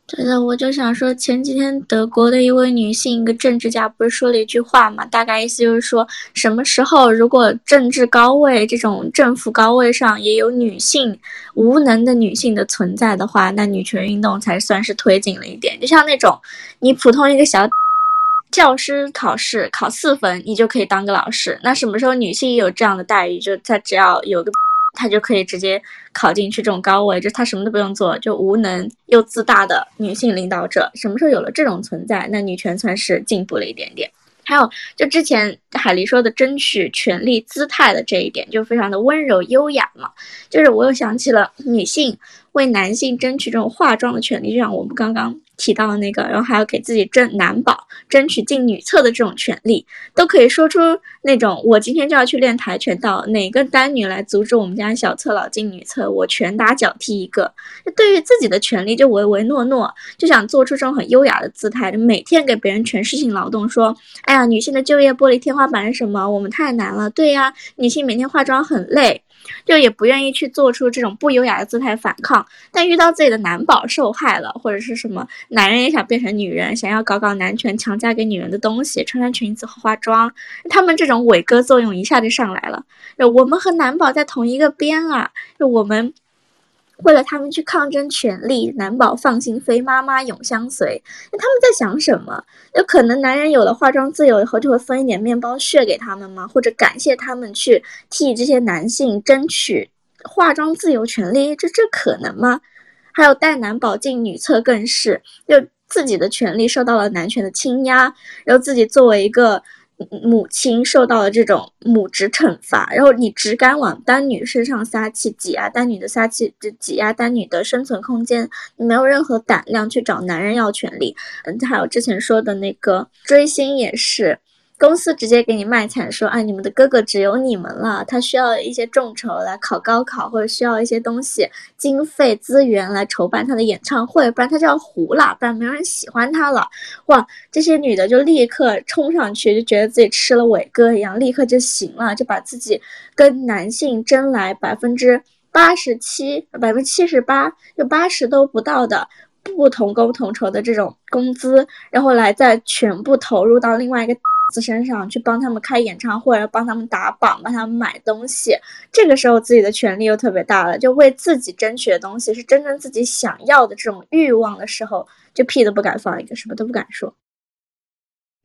对的，我就想说，前几天德国的一位女性一个政治家不是说了一句话嘛？大概意思就是说，什么时候如果政治高位这种政府高位上也有女性无能的女性的存在的话，那女权运动才算是推进了一点。就像那种你普通一个小。教师考试考四分，你就可以当个老师。那什么时候女性也有这样的待遇？就她只要有个，她就可以直接考进去这种高位，就她什么都不用做，就无能又自大的女性领导者。什么时候有了这种存在，那女权算是进步了一点点。还有，就之前海狸说的争取权利姿态的这一点，就非常的温柔优雅嘛。就是我又想起了女性为男性争取这种化妆的权利，就像我们刚刚。提到的那个，然后还要给自己争男保，争取进女厕的这种权利，都可以说出那种我今天就要去练跆拳道，哪个单女来阻止我们家小侧老进女厕，我拳打脚踢一个。对于自己的权利就唯唯诺诺，就想做出这种很优雅的姿态，就每天给别人诠释性劳动，说，哎呀，女性的就业玻璃天花板是什么？我们太难了。对呀，女性每天化妆很累。就也不愿意去做出这种不优雅的姿态反抗，但遇到自己的男宝受害了，或者是什么男人也想变成女人，想要搞搞男权强加给女人的东西，穿穿裙子和化妆，他们这种伟哥作用一下就上来了。我们和男宝在同一个边啊，就我们。为了他们去抗争权利，男宝放心飞，妈妈永相随。那他们在想什么？有可能男人有了化妆自由以后，就会分一点面包屑给他们吗？或者感谢他们去替这些男性争取化妆自由权利？这这可能吗？还有带男宝进女厕更是，就自己的权利受到了男权的倾压，然后自己作为一个。母亲受到了这种母职惩罚，然后你只敢往单女身上撒气，挤压单女的撒气，就挤压单女的生存空间，你没有任何胆量去找男人要权利。嗯，还有之前说的那个追星也是。公司直接给你卖惨，说啊，你们的哥哥只有你们了，他需要一些众筹来考高考，或者需要一些东西、经费资源来筹办他的演唱会，不然他就要糊了，不然没有人喜欢他了。哇，这些女的就立刻冲上去，就觉得自己吃了伟哥一样，立刻就行了，就把自己跟男性争来百分之八十七、百分之七十八，就八十都不到的不同工同酬的这种工资，然后来再全部投入到另外一个。子身上去帮他们开演唱会，帮他们打榜，帮他们买东西。这个时候自己的权利又特别大了，就为自己争取的东西是真正自己想要的这种欲望的时候，就屁都不敢放一个，什么都不敢说。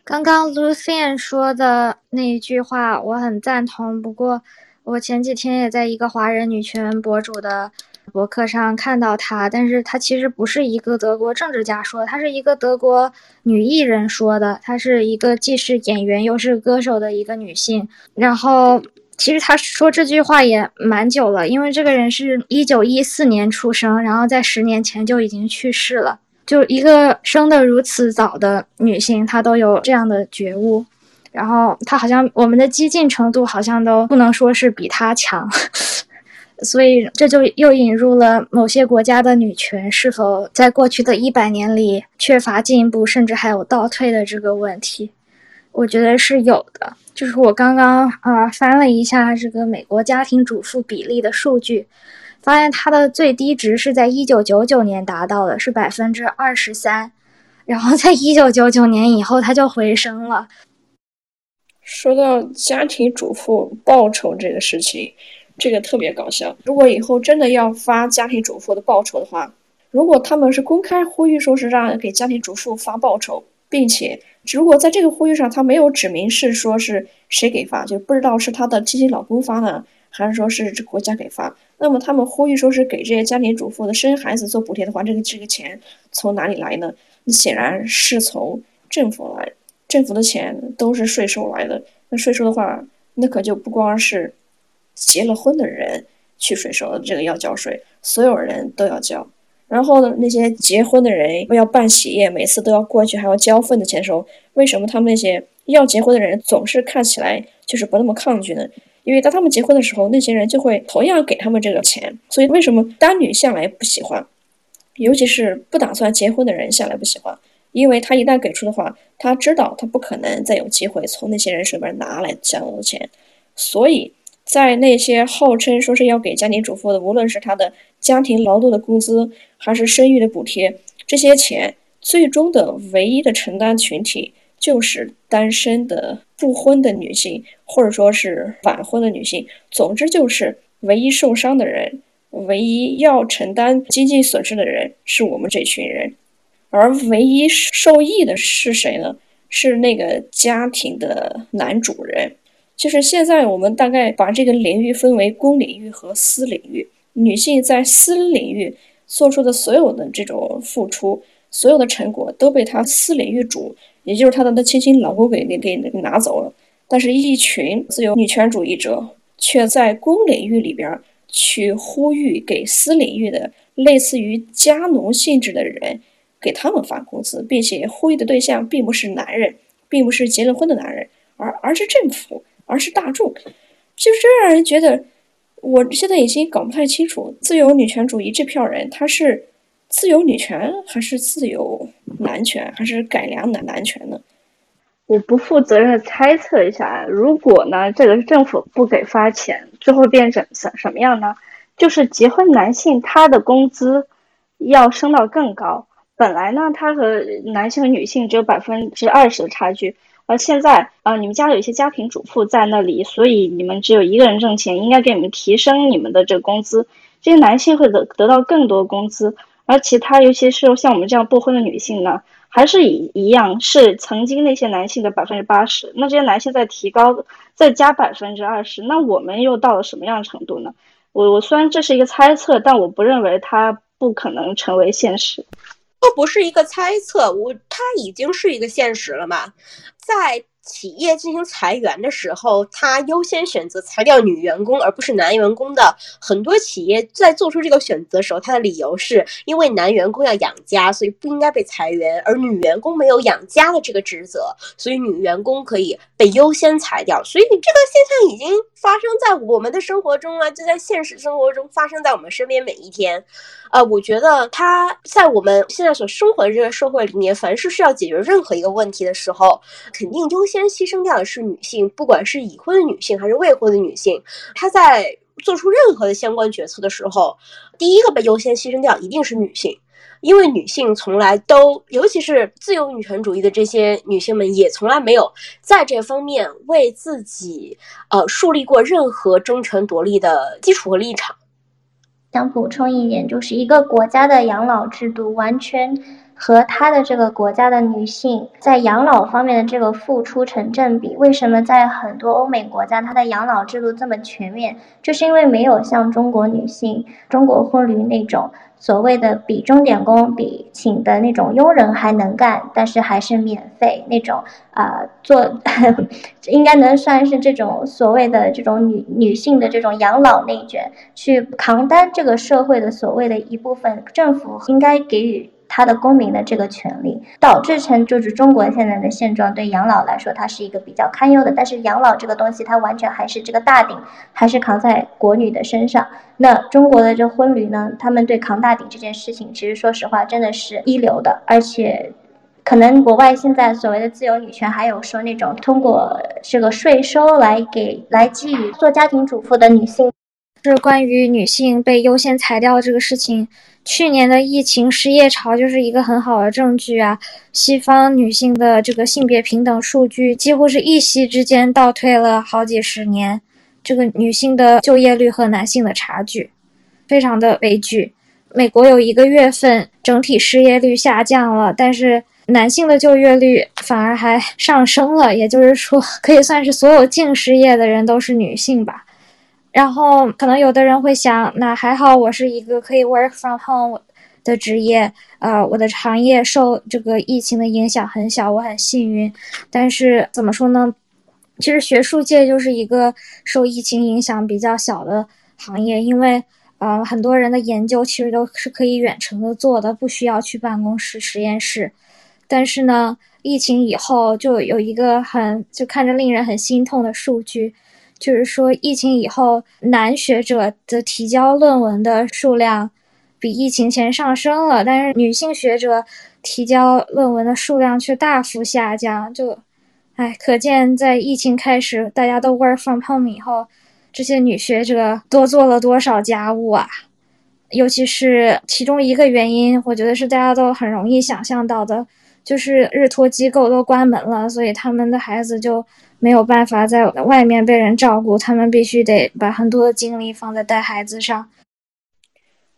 刚刚 Lucian 说的那一句话我很赞同，不过我前几天也在一个华人女权博主的。博客上看到她，但是她其实不是一个德国政治家说，她是一个德国女艺人说的。她是一个既是演员又是歌手的一个女性。然后，其实她说这句话也蛮久了，因为这个人是一九一四年出生，然后在十年前就已经去世了。就一个生得如此早的女性，她都有这样的觉悟。然后她好像我们的激进程度好像都不能说是比她强。所以这就又引入了某些国家的女权是否在过去的一百年里缺乏进步，甚至还有倒退的这个问题，我觉得是有的。就是我刚刚啊翻了一下这个美国家庭主妇比例的数据，发现它的最低值是在一九九九年达到的，是百分之二十三，然后在一九九九年以后它就回升了。说到家庭主妇报酬这个事情。这个特别搞笑。如果以后真的要发家庭主妇的报酬的话，如果他们是公开呼吁说是让给家庭主妇发报酬，并且如果在这个呼吁上他没有指明是说是谁给发，就不知道是他的亲戚老公发呢，还是说是这国家给发，那么他们呼吁说是给这些家庭主妇的生孩子做补贴的话，这个这个钱从哪里来呢？那显然是从政府来，政府的钱都是税收来的。那税收的话，那可就不光是。结了婚的人去税收，这个要交税，所有人都要交。然后呢，那些结婚的人要办喜宴，每次都要过去，还要交份子钱的时候，为什么他们那些要结婚的人总是看起来就是不那么抗拒呢？因为当他们结婚的时候，那些人就会同样给他们这个钱。所以为什么单女向来不喜欢，尤其是不打算结婚的人向来不喜欢，因为他一旦给出的话，他知道他不可能再有机会从那些人手里边拿来相应的钱，所以。在那些号称说是要给家庭主妇的，无论是他的家庭劳动的工资，还是生育的补贴，这些钱最终的唯一的承担群体就是单身的不婚的女性，或者说是晚婚的女性。总之就是唯一受伤的人，唯一要承担经济损失的人是我们这群人，而唯一受益的是谁呢？是那个家庭的男主人。就是现在，我们大概把这个领域分为公领域和私领域。女性在私领域做出的所有的这种付出，所有的成果都被她私领域主，也就是她的那亲亲老公给给给拿走了。但是，一群自由女权主义者却在公领域里边去呼吁给私领域的类似于家奴性质的人给他们发工资，并且呼吁的对象并不是男人，并不是结了婚的男人，而而是政府。而是大众，就是让人觉得，我现在已经搞不太清楚，自由女权主义这票人他是自由女权还是自由男权还是改良男男权呢？我不负责任的猜测一下，如果呢这个政府不给发钱，最后变成什什么样呢？就是结婚男性他的工资要升到更高，本来呢他和男性和女性只有百分之二十的差距。而现在啊，你们家有一些家庭主妇在那里，所以你们只有一个人挣钱，应该给你们提升你们的这个工资。这些男性会得得到更多工资，而其他尤其是像我们这样不婚的女性呢，还是一一样是曾经那些男性的百分之八十。那这些男性再提高再加百分之二十，那我们又到了什么样程度呢？我我虽然这是一个猜测，但我不认为它不可能成为现实。这不是一个猜测，我它已经是一个现实了嘛，在。企业进行裁员的时候，他优先选择裁掉女员工而不是男员工的。很多企业在做出这个选择的时候，他的理由是因为男员工要养家，所以不应该被裁员；而女员工没有养家的这个职责，所以女员工可以被优先裁掉。所以这个现象已经发生在我们的生活中啊，就在现实生活中发生在我们身边每一天。呃，我觉得他在我们现在所生活的这个社会里面，凡是需要解决任何一个问题的时候，肯定优先牺牲掉的是女性，不管是已婚的女性还是未婚的女性。她在做出任何的相关决策的时候，第一个被优先牺牲掉一定是女性，因为女性从来都，尤其是自由女权主义的这些女性们，也从来没有在这方面为自己呃树立过任何争权夺利的基础和立场。想补充一点，就是一个国家的养老制度完全和他的这个国家的女性在养老方面的这个付出成正比。为什么在很多欧美国家，它的养老制度这么全面？就是因为没有像中国女性、中国婚旅那种。所谓的比钟点工，比请的那种佣人还能干，但是还是免费那种啊，做 应该能算是这种所谓的这种女女性的这种养老内卷，去扛担这个社会的所谓的一部分，政府应该给予。他的公民的这个权利，导致成就是中国现在的现状，对养老来说，它是一个比较堪忧的。但是养老这个东西，它完全还是这个大顶，还是扛在国女的身上。那中国的这婚旅呢，他们对扛大顶这件事情，其实说实话，真的是一流的。而且，可能国外现在所谓的自由女权，还有说那种通过这个税收来给来给予做家庭主妇的女性。是关于女性被优先裁掉这个事情，去年的疫情失业潮就是一个很好的证据啊。西方女性的这个性别平等数据几乎是一夕之间倒退了好几十年，这个女性的就业率和男性的差距非常的悲剧。美国有一个月份整体失业率下降了，但是男性的就业率反而还上升了，也就是说，可以算是所有净失业的人都是女性吧。然后可能有的人会想，那还好，我是一个可以 work from home 的职业，呃，我的行业受这个疫情的影响很小，我很幸运。但是怎么说呢？其实学术界就是一个受疫情影响比较小的行业，因为呃，很多人的研究其实都是可以远程的做的，不需要去办公室实验室。但是呢，疫情以后就有一个很就看着令人很心痛的数据。就是说，疫情以后，男学者的提交论文的数量比疫情前上升了，但是女性学者提交论文的数量却大幅下降。就，哎，可见在疫情开始，大家都 work from home 以后，这些女学者多做了多少家务啊？尤其是其中一个原因，我觉得是大家都很容易想象到的，就是日托机构都关门了，所以他们的孩子就。没有办法在外面被人照顾，他们必须得把很多的精力放在带孩子上。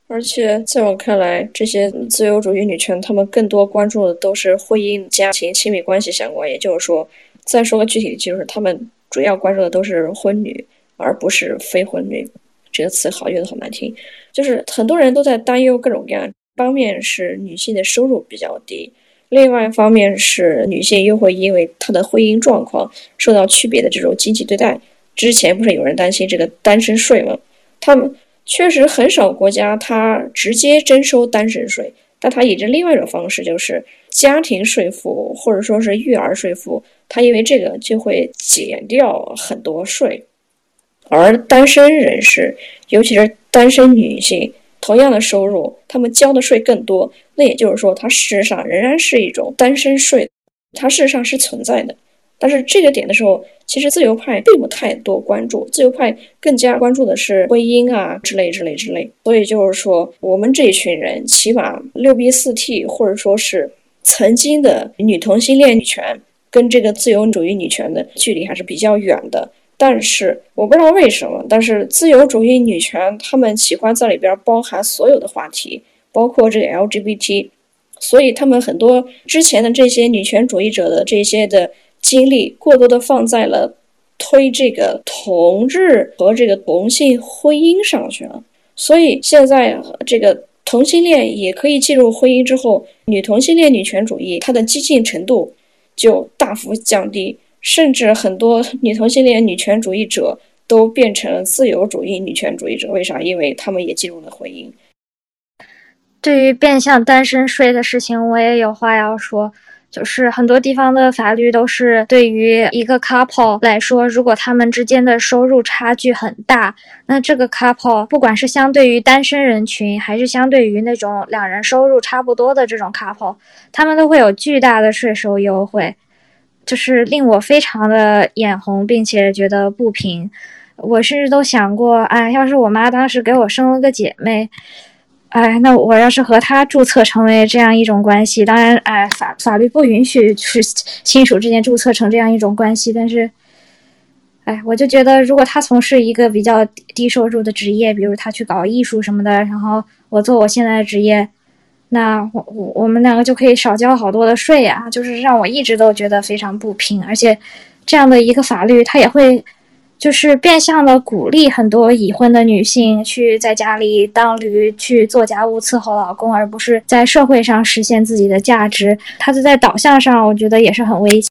而且在我看来，这些自由主义女权，她们更多关注的都是婚姻、家庭、亲密关系相关。也就是说，再说个具体的，就是她们主要关注的都是婚女，而不是非婚女。这个词好用的好难听，就是很多人都在担忧各种各样方面，是女性的收入比较低。另外一方面是女性又会因为她的婚姻状况受到区别的这种经济对待。之前不是有人担心这个单身税吗？他们确实很少国家它直接征收单身税，但它以这另外一种方式，就是家庭税负或者说是育儿税负，它因为这个就会减掉很多税。而单身人士，尤其是单身女性。同样的收入，他们交的税更多，那也就是说，它事实上仍然是一种单身税，它事实上是存在的。但是这个点的时候，其实自由派并不太多关注，自由派更加关注的是婚姻啊之类之类之类。所以就是说，我们这一群人，起码六 B 四 T，或者说是曾经的女同性恋女权，跟这个自由主义女权的距离还是比较远的。但是我不知道为什么，但是自由主义女权他们喜欢在里边包含所有的话题，包括这个 LGBT，所以他们很多之前的这些女权主义者的这些的经历，过多的放在了推这个同志和这个同性婚姻上去了。所以现在这个同性恋也可以进入婚姻之后，女同性恋女权主义它的激进程度就大幅降低。甚至很多女同性恋女权主义者都变成自由主义女权主义者，为啥？因为他们也进入了婚姻。对于变相单身税的事情，我也有话要说。就是很多地方的法律都是对于一个 couple 来说，如果他们之间的收入差距很大，那这个 couple 不管是相对于单身人群，还是相对于那种两人收入差不多的这种 couple，他们都会有巨大的税收优惠。就是令我非常的眼红，并且觉得不平。我甚至都想过，哎，要是我妈当时给我生了个姐妹，哎，那我要是和她注册成为这样一种关系，当然，哎，法法律不允许就是亲属之间注册成这样一种关系，但是，哎，我就觉得，如果她从事一个比较低收入的职业，比如她去搞艺术什么的，然后我做我现在的职业。那我我我们两个就可以少交好多的税呀，就是让我一直都觉得非常不平，而且这样的一个法律，它也会就是变相的鼓励很多已婚的女性去在家里当驴，去做家务伺候老公，而不是在社会上实现自己的价值。它就在导向上，我觉得也是很危险。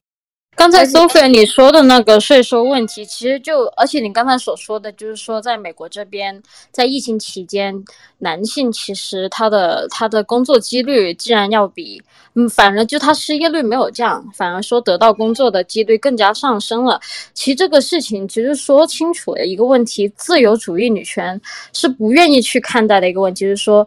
刚才 Sophie 你说的那个税收问题，其实就而且你刚才所说的，就是说在美国这边，在疫情期间，男性其实他的他的工作几率竟然要比，嗯，反而就他失业率没有降，反而说得到工作的几率更加上升了。其实这个事情其实说清楚的一个问题，自由主义女权是不愿意去看待的一个问题，就是说。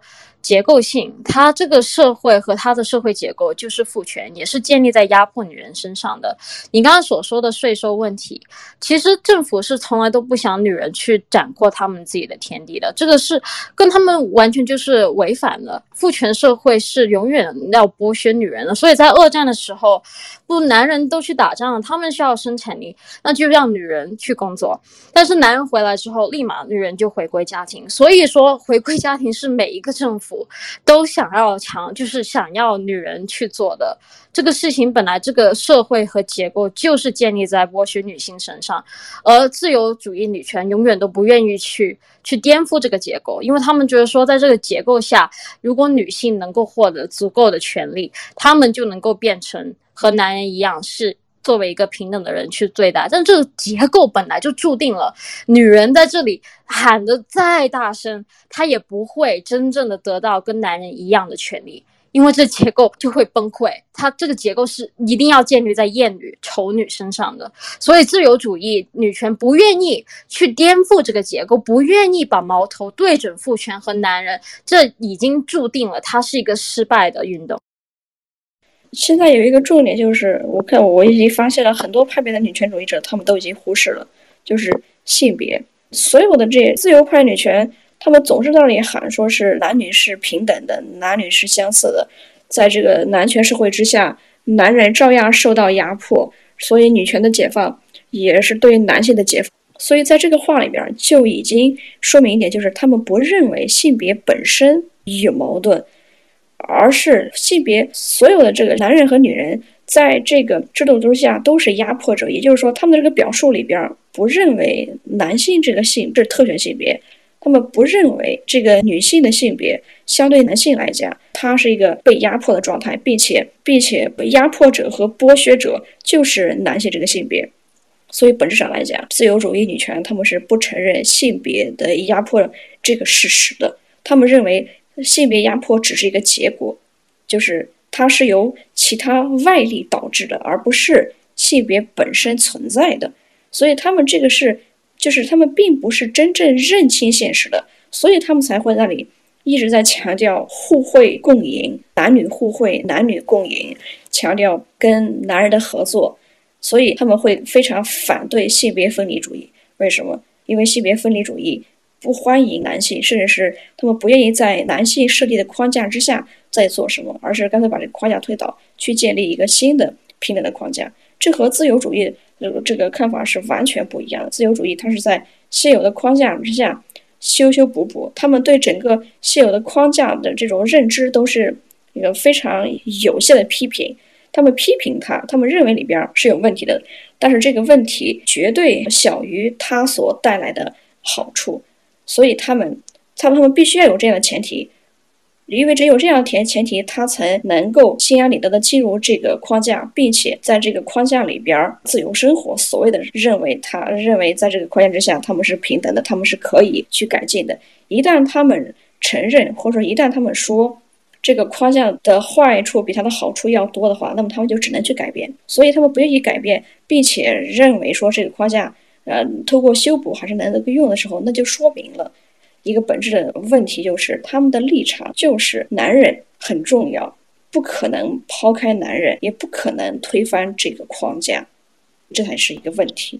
结构性，它这个社会和它的社会结构就是父权，也是建立在压迫女人身上的。你刚刚所说的税收问题，其实政府是从来都不想女人去掌握他们自己的天地的，这个是跟他们完全就是违反了。父权社会是永远要剥削女人的，所以在二战的时候，不男人都去打仗了，他们需要生产力，那就让女人去工作。但是男人回来之后，立马女人就回归家庭。所以说，回归家庭是每一个政府。都想要强，就是想要女人去做的这个事情。本来这个社会和结构就是建立在剥削女性身上，而自由主义女权永远都不愿意去去颠覆这个结构，因为他们觉得说，在这个结构下，如果女性能够获得足够的权利，她们就能够变成和男人一样是。作为一个平等的人去对待，但这个结构本来就注定了，女人在这里喊的再大声，她也不会真正的得到跟男人一样的权利，因为这结构就会崩溃。它这个结构是一定要建立在厌女、丑女身上的，所以自由主义女权不愿意去颠覆这个结构，不愿意把矛头对准父权和男人，这已经注定了它是一个失败的运动。现在有一个重点，就是我看我已经发现了很多派别的女权主义者，他们都已经忽视了，就是性别。所有的这些自由派女权，他们总是在那里喊，说是男女是平等的，男女是相似的，在这个男权社会之下，男人照样受到压迫，所以女权的解放也是对男性的解放。所以在这个话里边就已经说明一点，就是他们不认为性别本身有矛盾。而是性别所有的这个男人和女人在这个制度之下都是压迫者，也就是说，他们的这个表述里边不认为男性这个性是特权性别，他们不认为这个女性的性别相对男性来讲，它是一个被压迫的状态，并且并且被压迫者和剥削者就是男性这个性别，所以本质上来讲，自由主义女权他们是不承认性别的压迫这个事实的，他们认为。性别压迫只是一个结果，就是它是由其他外力导致的，而不是性别本身存在的。所以他们这个是，就是他们并不是真正认清现实的，所以他们才会那里一直在强调互惠共赢，男女互惠，男女共赢，强调跟男人的合作。所以他们会非常反对性别分离主义。为什么？因为性别分离主义。不欢迎男性，甚至是他们不愿意在男性设立的框架之下再做什么，而是干脆把这个框架推倒，去建立一个新的平等的框架。这和自由主义这个这个看法是完全不一样的。自由主义它是在现有的框架之下修修补补，他们对整个现有的框架的这种认知都是一个非常有限的批评。他们批评它，他们认为里边是有问题的，但是这个问题绝对小于它所带来的好处，所以他们，他们他们必须要有这样的前提。因为只有这样前前提，他才能够心安理得的进入这个框架，并且在这个框架里边自由生活。所谓的认为，他认为在这个框架之下，他们是平等的，他们是可以去改进的。一旦他们承认，或者说一旦他们说这个框架的坏处比它的好处要多的话，那么他们就只能去改变。所以他们不愿意改变，并且认为说这个框架，呃，通过修补还是能够用的时候，那就说明了。一个本质的问题就是，他们的立场就是男人很重要，不可能抛开男人，也不可能推翻这个框架，这才是一个问题。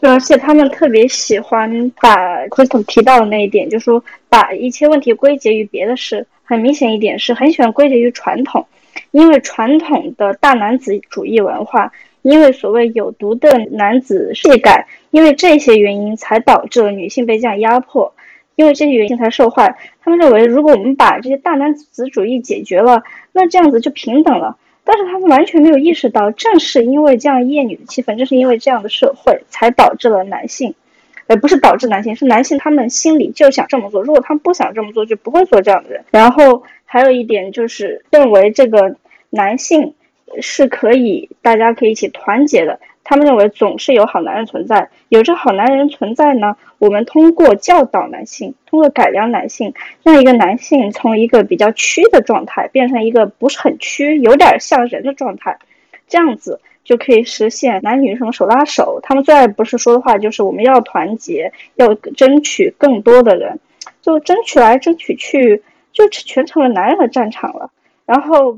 对，而且他们特别喜欢把 Crystal 提到的那一点，就是说把一切问题归结于别的事。很明显一点是很喜欢归结于传统，因为传统的大男子主义文化，因为所谓有毒的男子气概，因为这些原因才导致了女性被这样压迫。因为这些原因才受害。他们认为，如果我们把这些大男子主义解决了，那这样子就平等了。但是他们完全没有意识到，正是因为这样厌女的气氛，正是因为这样的社会，才导致了男性，而不是导致男性，是男性他们心里就想这么做。如果他们不想这么做，就不会做这样的人。然后还有一点就是认为这个男性是可以，大家可以一起团结的。他们认为总是有好男人存在，有这好男人存在呢，我们通过教导男性，通过改良男性，让一个男性从一个比较屈的状态变成一个不是很屈，有点像人的状态，这样子就可以实现男女什么手拉手。他们最爱不是说的话就是我们要团结，要争取更多的人，就争取来争取去，就全成了男人的战场了。然后。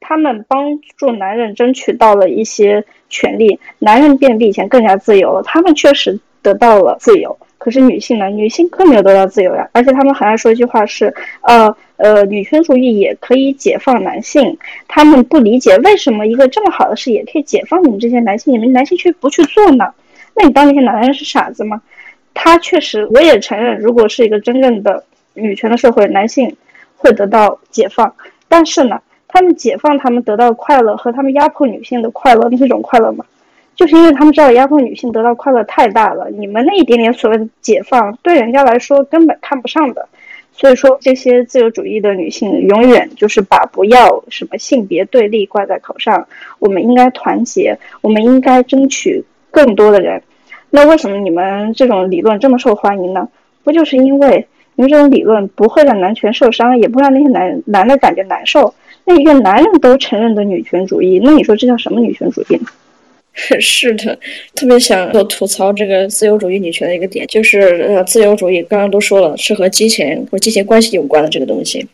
他们帮助男人争取到了一些权利，男人变得比以前更加自由了。他们确实得到了自由，可是女性呢？女性更没有得到自由呀。而且他们很爱说一句话是：呃呃，女权主义也可以解放男性。他们不理解为什么一个这么好的事也可以解放你们这些男性，你们男性却不去做呢？那你当那些男人是傻子吗？他确实，我也承认，如果是一个真正的女权的社会，男性会得到解放。但是呢？他们解放，他们得到快乐和他们压迫女性的快乐，那是一种快乐吗？就是因为他们知道压迫女性得到快乐太大了，你们那一点点所谓的解放，对人家来说根本看不上的。所以说，这些自由主义的女性永远就是把不要什么性别对立挂在口上。我们应该团结，我们应该争取更多的人。那为什么你们这种理论这么受欢迎呢？不就是因为你们这种理论不会让男权受伤，也不让那些男男的感觉难受？那一个男人都承认的女权主义，那你说这叫什么女权主义呢？是的，特别想做吐槽这个自由主义女权的一个点，就是呃，自由主义刚刚都说了是和金钱或金钱关系有关的这个东西，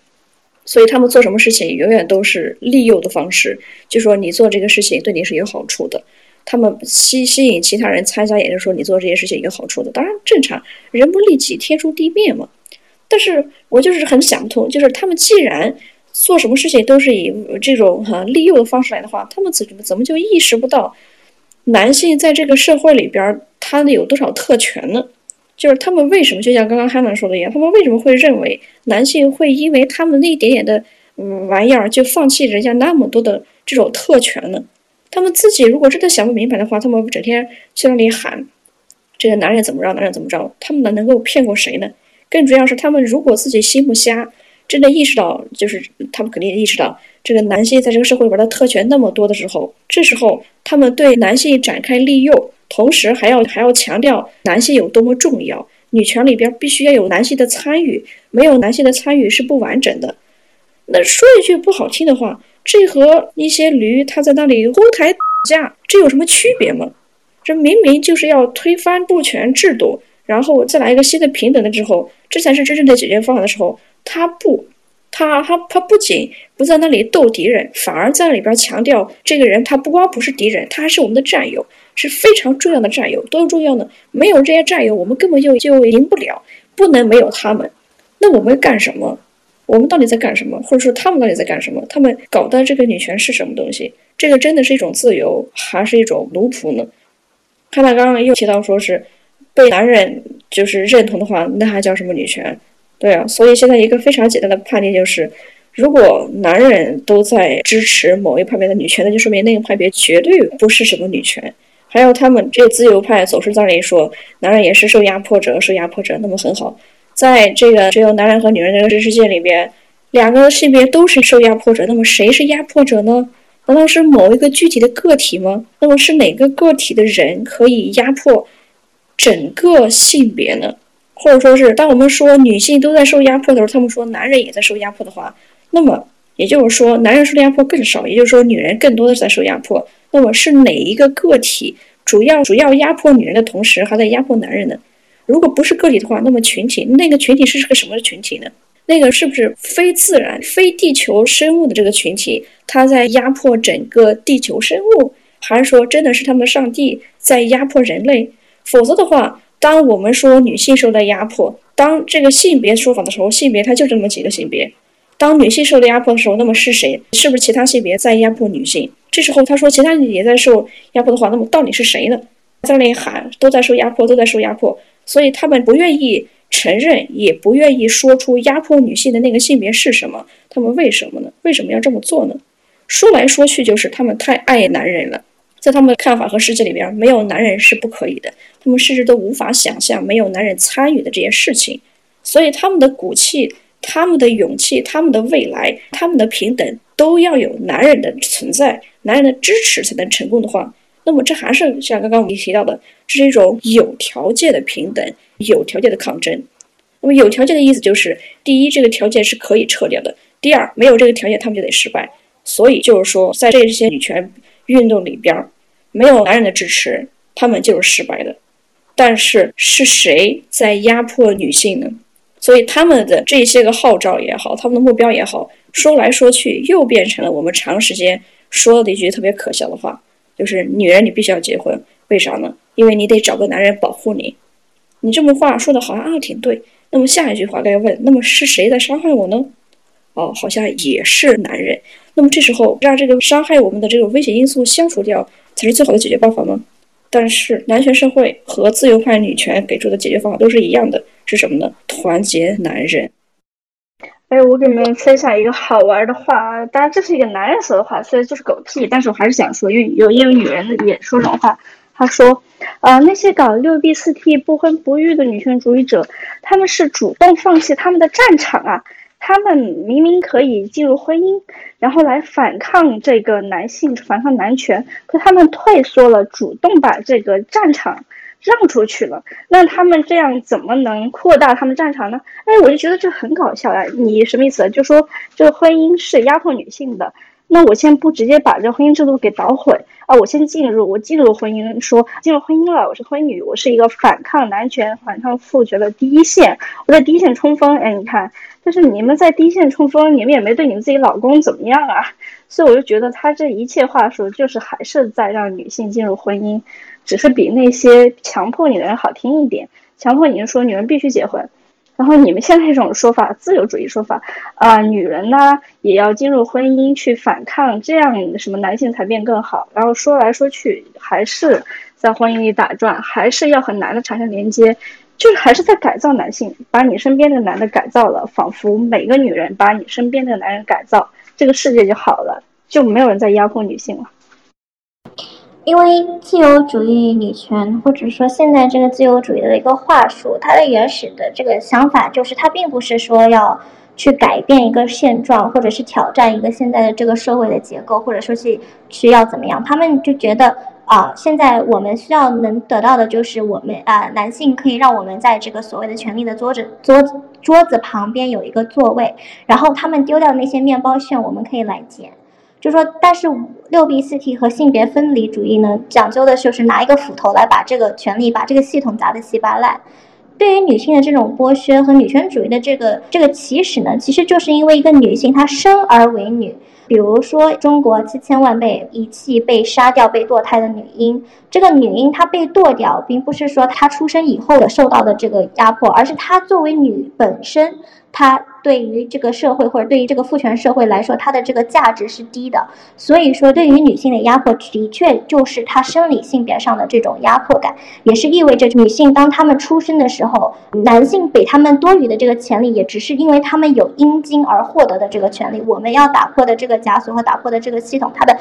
所以他们做什么事情永远都是利诱的方式，就说你做这个事情对你是有好处的，他们吸吸引其他人参加，也就是说你做这些事情有好处的，当然正常，人不利己天诛地灭嘛。但是我就是很想不通，就是他们既然。做什么事情都是以这种哈利诱的方式来的话，他们怎么怎么就意识不到男性在这个社会里边他有多少特权呢？就是他们为什么就像刚刚汉娜说的一样，他们为什么会认为男性会因为他们那一点点的嗯玩意儿就放弃人家那么多的这种特权呢？他们自己如果真的想不明白的话，他们整天去那里喊这个男人怎么着，男人怎么着，他们能能够骗过谁呢？更主要是他们如果自己心不瞎。真的意识到，就是他们肯定意识到，这个男性在这个社会里边的特权那么多的时候，这时候他们对男性展开利诱，同时还要还要强调男性有多么重要，女权里边必须要有男性的参与，没有男性的参与是不完整的。那说一句不好听的话，这和一些驴他在那里呼台打架，这有什么区别吗？这明明就是要推翻不权制度，然后再来一个新的平等的之后，这才是真正的解决方案的时候。他不，他他他不仅不在那里斗敌人，反而在里边强调这个人他不光不是敌人，他还是我们的战友，是非常重要的战友。多重要呢？没有这些战友，我们根本就就赢不了，不能没有他们。那我们干什么？我们到底在干什么？或者说他们到底在干什么？他们搞的这个女权是什么东西？这个真的是一种自由，还是一种奴仆呢？看他刚刚又提到说是被男人就是认同的话，那还叫什么女权？对啊，所以现在一个非常简单的判定就是，如果男人都在支持某一派别的女权，那就说明那个派别绝对不是什么女权。还有他们这自由派总是在那里说，男人也是受压迫者，受压迫者。那么很好，在这个只有男人和女人这个世界里边，两个性别都是受压迫者。那么谁是压迫者呢？难道是某一个具体的个体吗？那么是哪个个体的人可以压迫整个性别呢？或者说是当我们说女性都在受压迫的时候，他们说男人也在受压迫的话，那么也就是说男人受的压迫更少，也就是说女人更多的是在受压迫。那么是哪一个个体主要主要压迫女人的同时还在压迫男人呢？如果不是个体的话，那么群体那个群体是个什么群体呢？那个是不是非自然、非地球生物的这个群体，它在压迫整个地球生物，还是说真的是他们上帝在压迫人类？否则的话，当我们说女性受到压迫，当这个性别说法的时候，性别它就这么几个性别。当女性受到压迫的时候，那么是谁？是不是其他性别在压迫女性？这时候他说其他也在受压迫的话，那么到底是谁呢？在那里喊都在受压迫，都在受压迫，所以他们不愿意承认，也不愿意说出压迫女性的那个性别是什么。他们为什么呢？为什么要这么做呢？说来说去就是他们太爱男人了，在他们的看法和世界里边，没有男人是不可以的。他们甚至都无法想象没有男人参与的这些事情，所以他们的骨气。他们的勇气、他们的未来、他们的平等，都要有男人的存在、男人的支持才能成功的话，那么这还是像刚刚我们提到的，这是一种有条件的平等、有条件的抗争。那么有条件的意思就是，第一，这个条件是可以撤掉的；第二，没有这个条件，他们就得失败。所以就是说，在这些女权运动里边，没有男人的支持，他们就是失败的。但是是谁在压迫女性呢？所以他们的这些个号召也好，他们的目标也好，说来说去又变成了我们长时间说的一句特别可笑的话，就是女人你必须要结婚，为啥呢？因为你得找个男人保护你。你这么话说的好像啊挺对。那么下一句话该问，那么是谁在伤害我呢？哦，好像也是男人。那么这时候让这个伤害我们的这个危险因素消除掉，才是最好的解决办法吗？但是男权社会和自由派女权给出的解决方法都是一样的。是什么呢？团结男人。哎，我给你们分享一个好玩的话，当然这是一个男人说的话，虽然就是狗屁，但是我还是想说，因为有也有女人也说这种话。他说，呃，那些搞六 B 四 T 不婚不育的女权主义者，他们是主动放弃他们的战场啊。他们明明可以进入婚姻，然后来反抗这个男性，反抗男权，可他们退缩了，主动把这个战场。让出去了，那他们这样怎么能扩大他们战场呢？哎，我就觉得这很搞笑呀！你什么意思？就说这个婚姻是压迫女性的，那我先不直接把这婚姻制度给捣毁啊，我先进入，我进入婚姻，说进入婚姻了，我是婚女，我是一个反抗男权、反抗父权的第一线，我在第一线冲锋。哎，你看，但是你们在第一线冲锋，你们也没对你们自己老公怎么样啊？所以我就觉得他这一切话术，就是还是在让女性进入婚姻。只是比那些强迫你的人好听一点，强迫你说女人必须结婚，然后你们现在这种说法，自由主义说法啊，女人呢也要进入婚姻去反抗，这样什么男性才变更好，然后说来说去还是在婚姻里打转，还是要和男的产生连接，就是还是在改造男性，把你身边的男的改造了，仿佛每个女人把你身边的男人改造，这个世界就好了，就没有人再压迫女性了。因为自由主义女权，或者说现在这个自由主义的一个话术，它的原始的这个想法就是，它并不是说要去改变一个现状，或者是挑战一个现在的这个社会的结构，或者说是去要怎么样。他们就觉得啊，现在我们需要能得到的就是我们啊，男性可以让我们在这个所谓的权力的桌子桌子桌子旁边有一个座位，然后他们丢掉那些面包屑，我们可以来捡。就说，但是六 B 四 T 和性别分离主义呢，讲究的就是拿一个斧头来把这个权利、把这个系统砸得稀巴烂。对于女性的这种剥削和女权主义的这个这个起始呢，其实就是因为一个女性她生而为女。比如说，中国七千万被遗弃、被杀掉、被堕胎的女婴，这个女婴她被堕掉，并不是说她出生以后的受到的这个压迫，而是她作为女本身。她对于这个社会或者对于这个父权社会来说，它的这个价值是低的。所以说，对于女性的压迫，的确就是她生理性别上的这种压迫感，也是意味着女性当她们出生的时候，男性给她们多余的这个权利，也只是因为她们有阴茎而获得的这个权利。我们要打破的这个枷锁和打破的这个系统，它的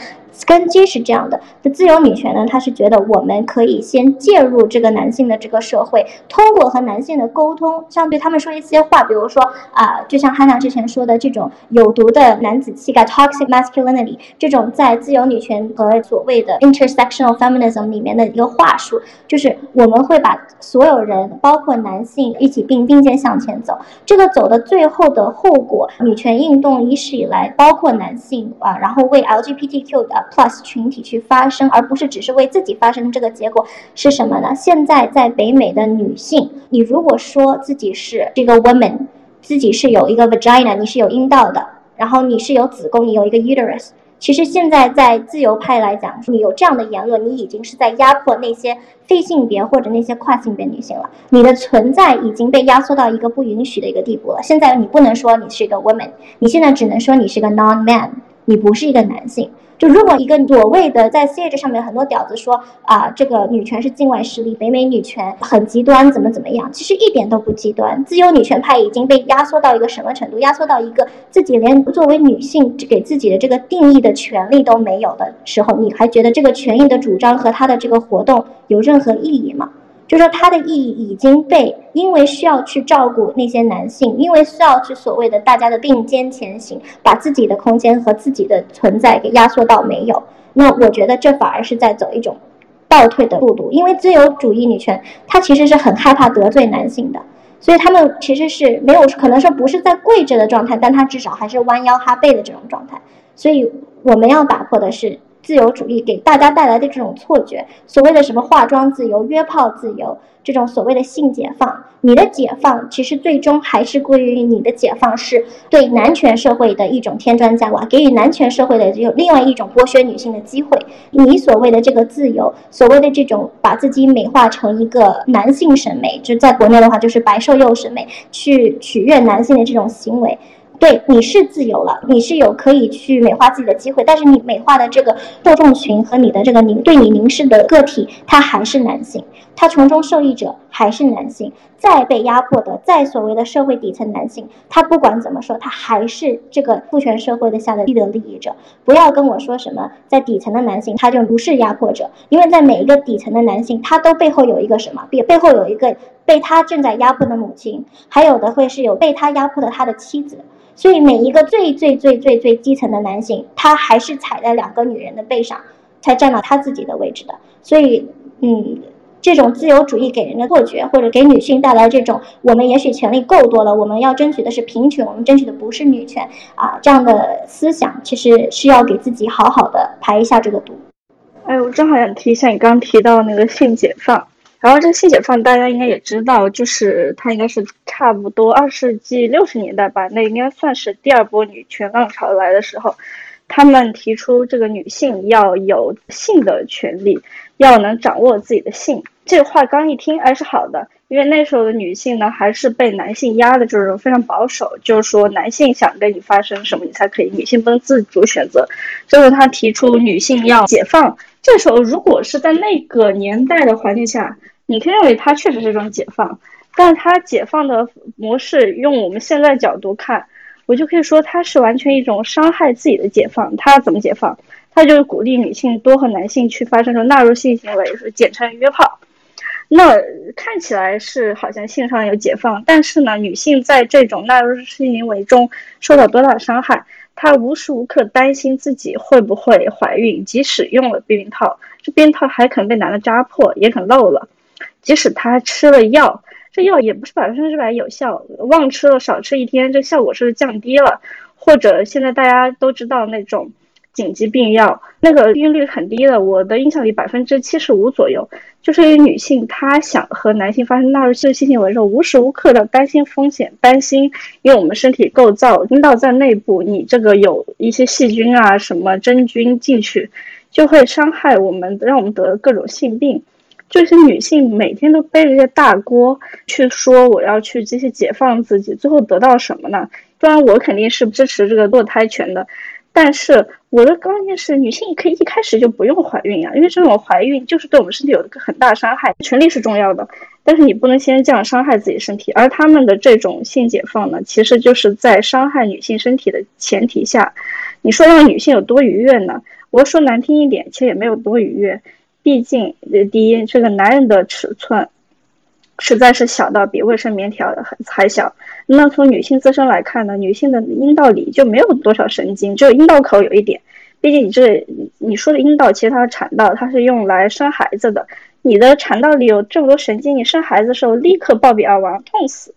根基是这样的。的自由女权呢，她是觉得我们可以先介入这个男性的这个社会，通过和男性的沟通，像对他们说一些话，比如说啊，就像汉娜之前说的这种有毒的男子气概 （toxic masculinity） 这种在自由女权和所谓的 intersectional feminism 里面的一个话术，就是我们会把所有人，包括男性，一起并并肩向前走。这个走的最后的后果，女权运动一世以来，包括男性啊，然后为 LGBTQ 的 plus 群体去发声，而不是只是为自己发声。这个结果是什么呢？现在在北美的女性，你如果说自己是这个 woman，自己是有一个 vagina，你是有阴道的，然后你是有子宫，你有一个 uterus。其实现在在自由派来讲，你有这样的言论，你已经是在压迫那些非性别或者那些跨性别女性了。你的存在已经被压缩到一个不允许的一个地步了。现在你不能说你是一个 woman，你现在只能说你是个 non man，你不是一个男性。就如果一个所谓的在 C H 上面很多屌子说啊，这个女权是境外势力，北美女权很极端，怎么怎么样？其实一点都不极端。自由女权派已经被压缩到一个什么程度？压缩到一个自己连作为女性给自己的这个定义的权利都没有的时候，你还觉得这个权益的主张和他的这个活动有任何意义吗？就说它的意义已经被因为需要去照顾那些男性，因为需要去所谓的大家的并肩前行，把自己的空间和自己的存在给压缩到没有。那我觉得这反而是在走一种倒退的路度，因为自由主义女权它其实是很害怕得罪男性的，所以他们其实是没有可能说不是在跪着的状态，但他至少还是弯腰哈背的这种状态。所以我们要打破的是。自由主义给大家带来的这种错觉，所谓的什么化妆自由、约炮自由，这种所谓的性解放，你的解放其实最终还是归于你的解放是对男权社会的一种添砖加瓦，给予男权社会的有另外一种剥削女性的机会。你所谓的这个自由，所谓的这种把自己美化成一个男性审美，就在国内的话就是白瘦幼审美，去取悦男性的这种行为。对，你是自由了，你是有可以去美化自己的机会，但是你美化的这个受众群和你的这个凝对你凝视的个体，他还是男性，他从中受益者还是男性，再被压迫的，在所谓的社会底层男性，他不管怎么说，他还是这个父权社会的下的利的利益者。不要跟我说什么在底层的男性他就不是压迫者，因为在每一个底层的男性，他都背后有一个什么，背背后有一个被他正在压迫的母亲，还有的会是有被他压迫的他的妻子。所以每一个最最最最最基层的男性，他还是踩在两个女人的背上，才站到他自己的位置的。所以，嗯，这种自由主义给人的错觉，或者给女性带来这种我们也许权利够多了，我们要争取的是平权，我们争取的不是女权啊，这样的思想，其实是要给自己好好的排一下这个毒。哎，我正好想提一下你刚提到那个性解放。然后这个性解放大家应该也知道，就是它应该是差不多二世纪六十年代吧，那应该算是第二波女权浪潮来的时候，他们提出这个女性要有性的权利，要能掌握自己的性。这话刚一听，哎，是好的，因为那时候的女性呢，还是被男性压的，就是非常保守，就是说男性想跟你发生什么，你才可以，女性不能自主选择。最后他提出女性要解放，这时候如果是在那个年代的环境下。你可以认为他确实是一种解放，但他解放的模式，用我们现在角度看，我就可以说他是完全一种伤害自己的解放。他怎么解放？它就是鼓励女性多和男性去发生这种纳入性行为，是简称约炮。那看起来是好像性上有解放，但是呢，女性在这种纳入性行为中受到多大伤害？她无时无刻担心自己会不会怀孕，即使用了避孕套，这避孕套还可能被男的扎破，也可能漏了。即使他吃了药，这药也不是百分之百有效，忘吃了少吃一天，这效果是降低了。或者现在大家都知道那种紧急避孕药，那个避孕率很低的，我的印象里百分之七十五左右。就是因为女性她想和男性发生纳入性性行为的时候，无时无刻的担心风险，担心因为我们身体构造阴道在内部，你这个有一些细菌啊什么真菌进去，就会伤害我们，让我们得各种性病。就是女性每天都背着这些大锅去说我要去这些解放自己，最后得到什么呢？当然我肯定是支持这个堕胎权的，但是我的观念是，女性可以一开始就不用怀孕啊，因为这种怀孕就是对我们身体有一个很大伤害。权利是重要的，但是你不能先这样伤害自己身体。而他们的这种性解放呢，其实就是在伤害女性身体的前提下，你说让女性有多愉悦呢？我说难听一点，其实也没有多愉悦。毕竟，第一，这个男人的尺寸实在是小到比卫生棉条还还小。那从女性自身来看呢，女性的阴道里就没有多少神经，只有阴道口有一点。毕竟你这你说的阴道，其实它的产道，它是用来生孩子的。你的产道里有这么多神经，你生孩子的时候立刻暴毙而亡，痛死。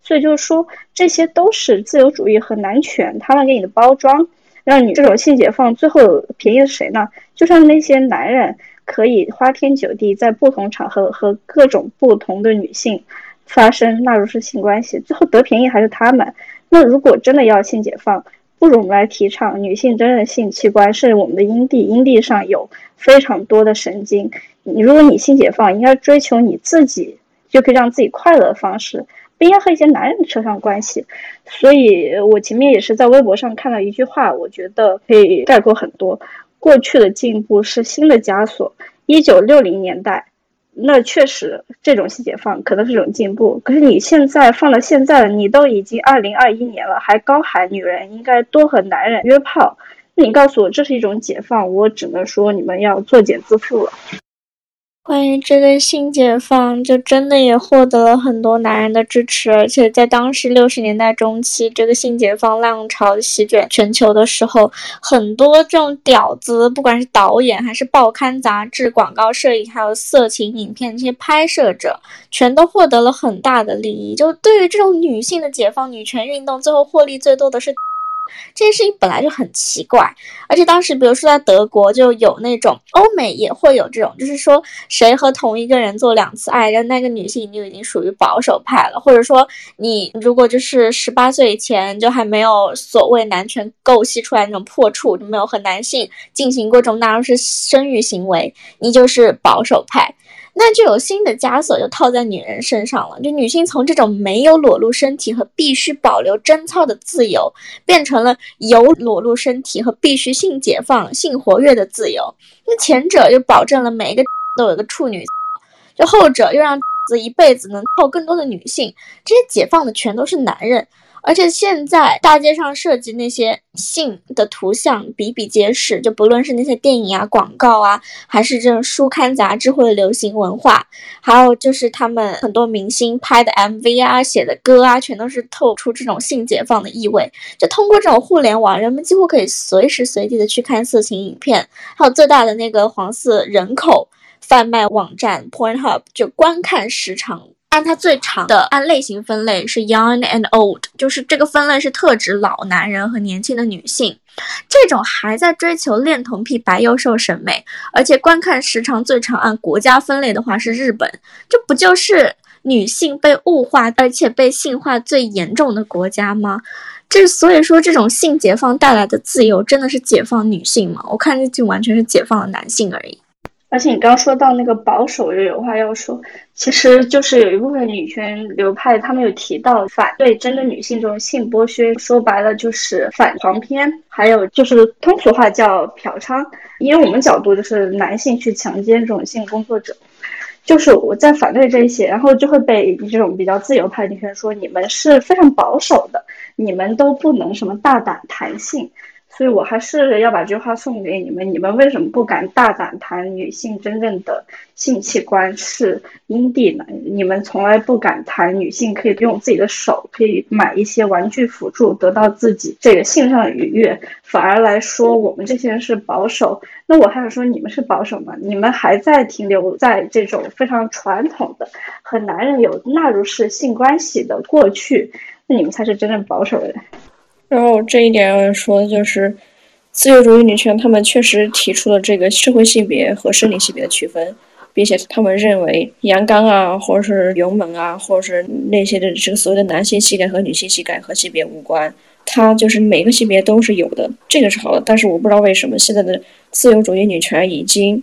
所以就是说，这些都是自由主义和男权他们给你的包装，让你这种性解放最后便宜的是谁呢？就像那些男人。可以花天酒地，在不同场合和各种不同的女性发生纳入式性关系，最后得便宜还是他们。那如果真的要性解放，不如我们来提倡女性真正的性器官是我们的阴蒂，阴蒂上有非常多的神经。你如果你性解放，应该追求你自己就可以让自己快乐的方式，不应该和一些男人扯上关系。所以我前面也是在微博上看到一句话，我觉得可以概括很多。过去的进步是新的枷锁。一九六零年代，那确实这种性解放可能是一种进步。可是你现在放到现在了，你都已经二零二一年了，还高喊女人应该多和男人约炮，那你告诉我这是一种解放，我只能说你们要作茧自缚了。关于这个性解放，就真的也获得了很多男人的支持，而且在当时六十年代中期，这个性解放浪潮席卷全球的时候，很多这种屌子，不管是导演还是报刊杂志、广告摄影，还有色情影片这些拍摄者，全都获得了很大的利益。就对于这种女性的解放、女权运动，最后获利最多的是。这件事情本来就很奇怪，而且当时，比如说在德国就有那种，欧美也会有这种，就是说谁和同一个人做两次爱，那那个女性就已经属于保守派了，或者说你如果就是十八岁以前就还没有所谓男权构系出来那种破处，就没有和男性进行过这种纳入式生育行为，你就是保守派。那就有新的枷锁就套在女人身上了，就女性从这种没有裸露身体和必须保留贞操的自由，变成了有裸露身体和必须性解放、性活跃的自由。那前者又保证了每一个都有个处女，就后者又让 子一辈子能靠更多的女性。这些解放的全都是男人。而且现在大街上涉及那些性的图像比比皆是，就不论是那些电影啊、广告啊，还是这种书刊杂志或者流行文化，还有就是他们很多明星拍的 MV 啊、写的歌啊，全都是透出这种性解放的意味。就通过这种互联网，人们几乎可以随时随地的去看色情影片。还有最大的那个黄色人口贩卖网站 Pornhub，就观看时长。按它最长的按类型分类是 young and old，就是这个分类是特指老男人和年轻的女性，这种还在追求恋童癖白幼瘦审美，而且观看时长最长按国家分类的话是日本，这不就是女性被物化而且被性化最严重的国家吗？这所以说这种性解放带来的自由真的是解放女性吗？我看这就完全是解放了男性而已。而且你刚说到那个保守，就有话要说，其实就是有一部分女权流派，他们有提到反对针对女性这种性剥削，说白了就是反黄片，还有就是通俗话叫嫖娼。因为我们角度就是男性去强奸这种性工作者，就是我在反对这些，然后就会被这种比较自由派女权说你们是非常保守的，你们都不能什么大胆谈性。所以我还是要把这句话送给你们：你们为什么不敢大胆谈女性真正的性器官是阴蒂呢？你们从来不敢谈女性可以用自己的手可以买一些玩具辅助得到自己这个性上的愉悦，反而来说我们这些人是保守。那我还想说，你们是保守吗？你们还在停留在这种非常传统的和男人有纳入式性关系的过去，那你们才是真正保守的人。然后这一点要说的就是，自由主义女权他们确实提出了这个社会性别和生理性别的区分，并且他们认为阳刚啊，或者是勇猛啊，或者是那些的这个所谓的男性气概和女性气概和性别无关，它就是每个性别都是有的，这个是好的。但是我不知道为什么现在的自由主义女权已经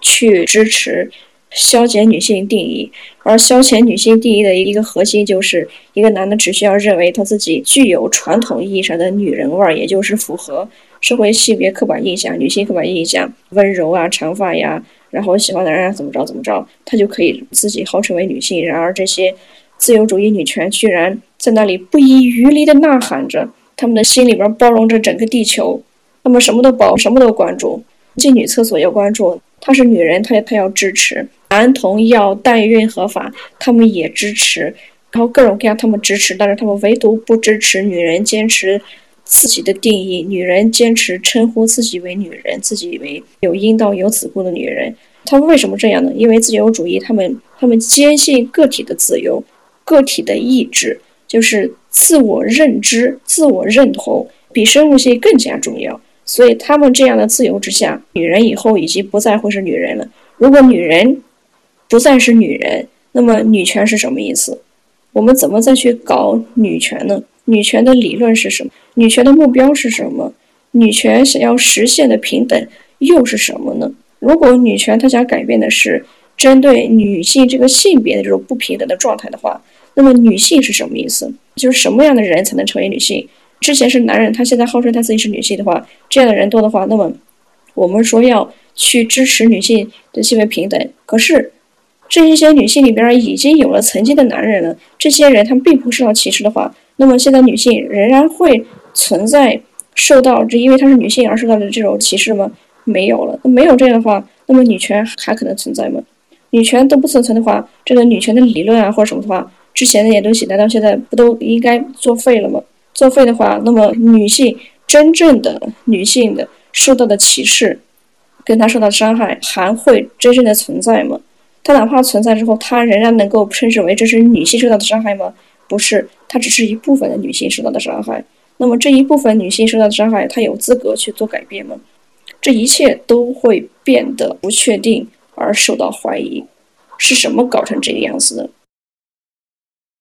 去支持消减女性定义，而消遣女性定义的一个核心就是一个男的只需要认为他自己具有传统意义上的女人味儿，也就是符合社会性别刻板印象、女性刻板印象，温柔啊、长发呀，然后喜欢男人怎么着怎么着，他就可以自己号称为女性。然而这些自由主义女权居然在那里不遗余力地呐喊着，他们的心里边包容着整个地球，他们什么都包，什么都关注，进女厕所要关注。她是女人，她也她要支持男童要代孕合法，他们也支持，然后各种各样他们支持，但是他们唯独不支持女人坚持自己的定义，女人坚持称呼自己为女人，自己为有阴道有子宫的女人。他们为什么这样呢？因为自由主义，他们他们坚信个体的自由，个体的意志就是自我认知、自我认同比生物性更加重要。所以，他们这样的自由之下，女人以后已经不再会是女人了。如果女人不再是女人，那么女权是什么意思？我们怎么再去搞女权呢？女权的理论是什么？女权的目标是什么？女权想要实现的平等又是什么呢？如果女权她想改变的是针对女性这个性别的这种不平等的状态的话，那么女性是什么意思？就是什么样的人才能成为女性？之前是男人，他现在号称他自己是女性的话，这样的人多的话，那么我们说要去支持女性的性别平等，可是这一些女性里边已经有了曾经的男人了，这些人他们并不受到歧视的话，那么现在女性仍然会存在受到这因为她是女性而受到的这种歧视吗？没有了，那没有这样的话，那么女权还可能存在吗？女权都不存在的话，这个女权的理论啊或者什么的话，之前那些东西难道现在不都应该作废了吗？作废的话，那么女性真正的女性的受到的歧视，跟她受到的伤害还会真正的存在吗？她哪怕存在之后，她仍然能够称之为这是女性受到的伤害吗？不是，她只是一部分的女性受到的伤害。那么这一部分女性受到的伤害，她有资格去做改变吗？这一切都会变得不确定而受到怀疑。是什么搞成这个样子的？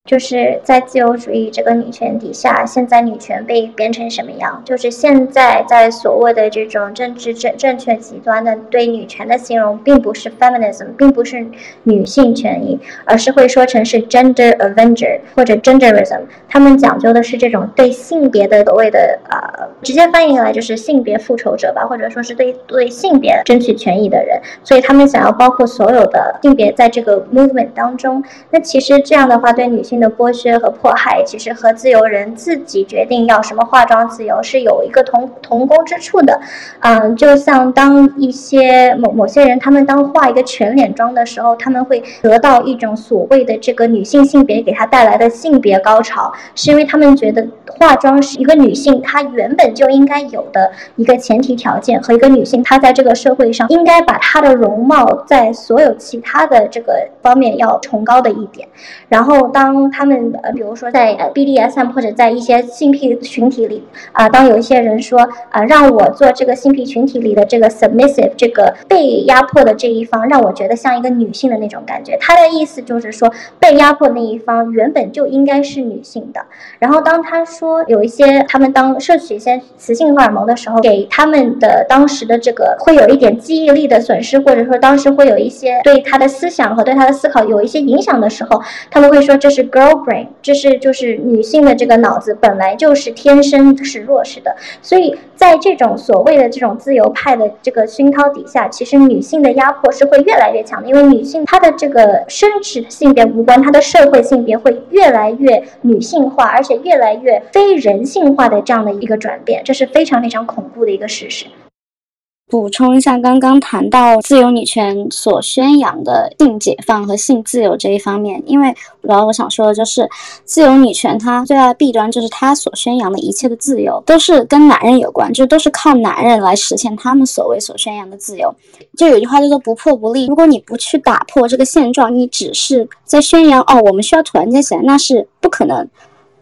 就是在自由主义这个女权底下，现在女权被变成什么样？就是现在在所谓的这种政治正正确极端的对女权的形容，并不是 feminism，并不是女性权益，而是会说成是 gender avenger 或者 genderism。他们讲究的是这种对性别的所谓的呃，直接翻译过来就是性别复仇者吧，或者说是对对性别争取权益的人。所以他们想要包括所有的性别在这个 movement 当中。那其实这样的话，对女性。的剥削和迫害，其实和自由人自己决定要什么化妆自由是有一个同同工之处的。嗯，就像当一些某某些人，他们当化一个全脸妆的时候，他们会得到一种所谓的这个女性性别给他带来的性别高潮，是因为他们觉得化妆是一个女性她原本就应该有的一个前提条件，和一个女性她在这个社会上应该把她的容貌在所有其他的这个方面要崇高的一点。然后当他们呃，比如说在呃 BDSM 或者在一些性癖群体里啊，当有一些人说啊，让我做这个性癖群体里的这个 submissive 这个被压迫的这一方，让我觉得像一个女性的那种感觉。他的意思就是说，被压迫那一方原本就应该是女性的。然后当他说有一些他们当摄取一些雌性荷尔蒙的时候，给他们的当时的这个会有一点记忆力的损失，或者说当时会有一些对他的思想和对他的思考有一些影响的时候，他们会说这是。Girl brain，这是就是女性的这个脑子本来就是天生是弱势的，所以在这种所谓的这种自由派的这个熏陶底下，其实女性的压迫是会越来越强的，因为女性她的这个生殖性别无关，她的社会性别会越来越女性化，而且越来越非人性化的这样的一个转变，这是非常非常恐怖的一个事实。补充一下，刚刚谈到自由女权所宣扬的性解放和性自由这一方面，因为然后我想说的就是，自由女权它最大的弊端就是它所宣扬的一切的自由都是跟男人有关，就都是靠男人来实现他们所谓所宣扬的自由。就有句话叫做“不破不立”，如果你不去打破这个现状，你只是在宣扬哦，我们需要团结起来，那是不可能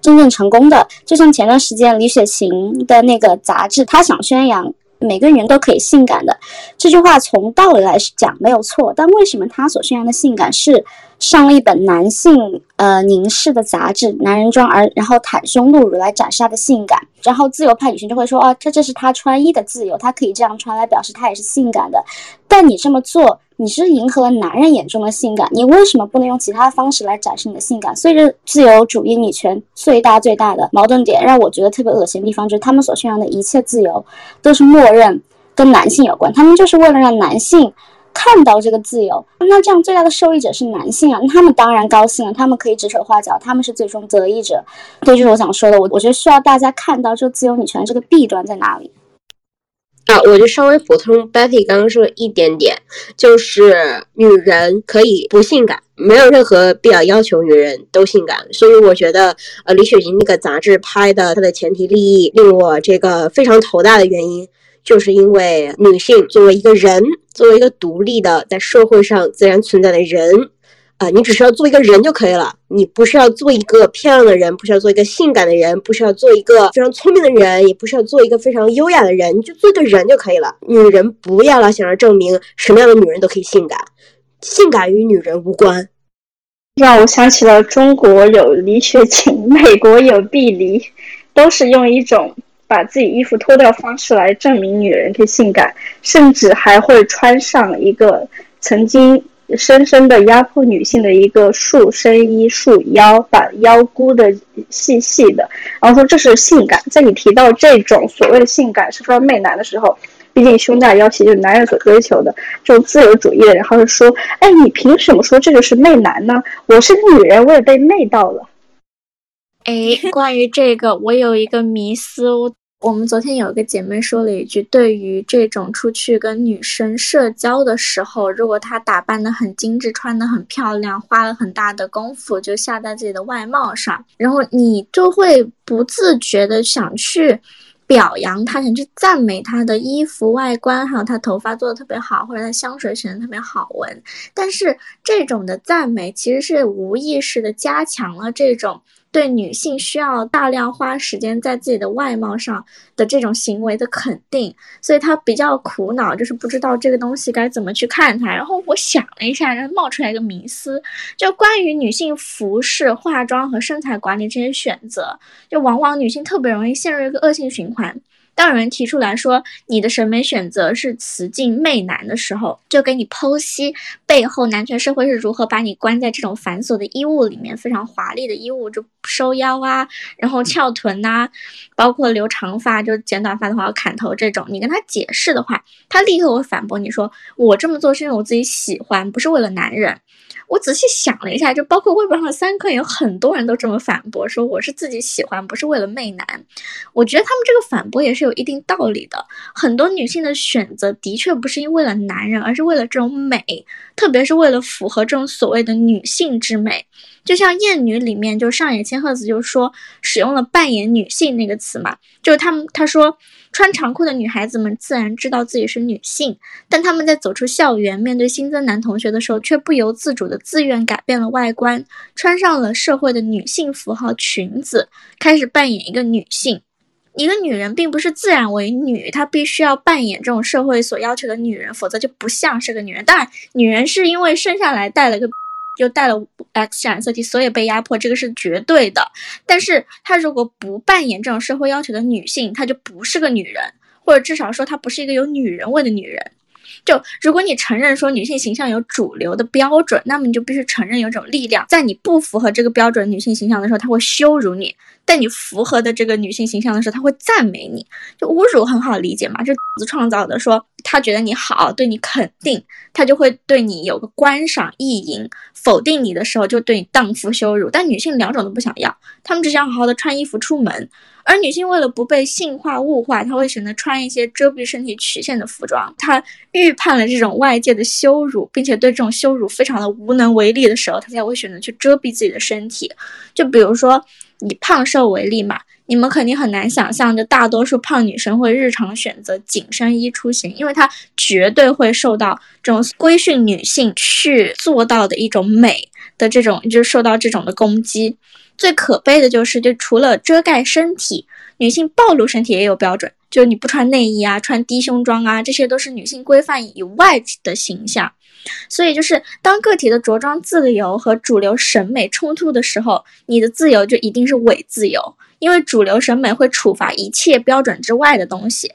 真正成功的。就像前段时间李雪琴的那个杂志，她想宣扬。每个人都可以性感的。这句话，从道理来讲没有错，但为什么他所宣扬的性感是上了一本男性呃凝视的杂志《男人装》，而然后袒胸露乳来展示他的性感？然后自由派女性就会说，哦，这这是他穿衣的自由，他可以这样穿来表示他也是性感的。但你这么做，你是迎合了男人眼中的性感，你为什么不能用其他方式来展示你的性感？所以，这自由主义女权最大最大的矛盾点，让我觉得特别恶心的地方，就是他们所宣扬的一切自由，都是默认跟男性有关，他们就是为了让男性。看到这个自由，那这样最大的受益者是男性啊，他们当然高兴了，他们可以指手画脚，他们是最终得益者。这就是我想说的，我我觉得需要大家看到这个自由女权这个弊端在哪里。啊，我就稍微补充 Betty 刚刚说的一点点，就是女人可以不性感，没有任何必要要求女人都性感。所以我觉得，呃，李雪琴那个杂志拍的它的前提利益令我这个非常头大的原因。就是因为女性作为一个人，作为一个独立的在社会上自然存在的人，啊，你只需要做一个人就可以了。你不需要做一个漂亮的人，不需要做一个性感的人，不需要做一个非常聪明的人，也不需要做一个非常优雅的人，你就做一个人就可以了。女人不要老想着证明什么样的女人都可以性感，性感与女人无关。让我想起了中国有李雪琴，美国有碧梨，都是用一种。把自己衣服脱掉方式来证明女人可以性感，甚至还会穿上一个曾经深深的压迫女性的一个束身衣束腰，把腰箍的细细的，然后说这是性感。在你提到这种所谓的性感是非常媚男的时候，毕竟胸大腰细就是男人所追求的这种自由主义的人，还会说：“哎，你凭什么说这就是媚男呢？我是个女人，我也被媚到了。”哎，关于这个，我有一个迷思。我们昨天有一个姐妹说了一句：“对于这种出去跟女生社交的时候，如果她打扮的很精致，穿的很漂亮，花了很大的功夫，就下在自己的外貌上，然后你就会不自觉的想去表扬她，想去赞美她的衣服外观，还有她头发做的特别好，或者她香水选的特别好闻。但是这种的赞美其实是无意识的加强了这种。”对女性需要大量花时间在自己的外貌上的这种行为的肯定，所以她比较苦恼，就是不知道这个东西该怎么去看它。然后我想了一下，然后冒出来一个迷思，就关于女性服饰、化妆和身材管理这些选择，就往往女性特别容易陷入一个恶性循环。当有人提出来说你的审美选择是雌竞媚男的时候，就给你剖析背后男权社会是如何把你关在这种繁琐的衣物里面，非常华丽的衣物，就收腰啊，然后翘臀呐，包括留长发，就剪短发的话要砍头这种。你跟他解释的话，他立刻会反驳你说我这么做是因为我自己喜欢，不是为了男人。我仔细想了一下，就包括微博上的三坑，有很多人都这么反驳，说我是自己喜欢，不是为了媚男。我觉得他们这个反驳也是有一定道理的。很多女性的选择的确不是因为了男人，而是为了这种美，特别是为了符合这种所谓的女性之美。就像《艳女》里面，就上野千鹤子就说使用了“扮演女性”那个词嘛，就是他们他说穿长裤的女孩子们自然知道自己是女性，但他们在走出校园面对新增男同学的时候，却不由自主的自愿改变了外观，穿上了社会的女性符号裙子，开始扮演一个女性。一个女人并不是自然为女，她必须要扮演这种社会所要求的女人，否则就不像是个女人。当然，女人是因为生下来带了个。就带了 X 染色体，所以被压迫，这个是绝对的。但是她如果不扮演这种社会要求的女性，她就不是个女人，或者至少说她不是一个有女人味的女人。就如果你承认说女性形象有主流的标准，那么你就必须承认有种力量，在你不符合这个标准女性形象的时候，她会羞辱你；但你符合的这个女性形象的时候，他会赞美你。就侮辱很好理解嘛，这子创造的，说他觉得你好，对你肯定，他就会对你有个观赏意淫；否定你的时候，就对你荡妇羞辱。但女性两种都不想要，她们只想好好的穿衣服出门。而女性为了不被性化物化，她会选择穿一些遮蔽身体曲线的服装。她预判了这种外界的羞辱，并且对这种羞辱非常的无能为力的时候，她才会选择去遮蔽自己的身体。就比如说以胖瘦为例嘛，你们肯定很难想象，就大多数胖女生会日常选择紧身衣出行，因为她绝对会受到这种规训女性去做到的一种美的这种，就受到这种的攻击。最可悲的就是，就除了遮盖身体，女性暴露身体也有标准，就是你不穿内衣啊，穿低胸装啊，这些都是女性规范以外的形象。所以，就是当个体的着装自由和主流审美冲突的时候，你的自由就一定是伪自由，因为主流审美会处罚一切标准之外的东西。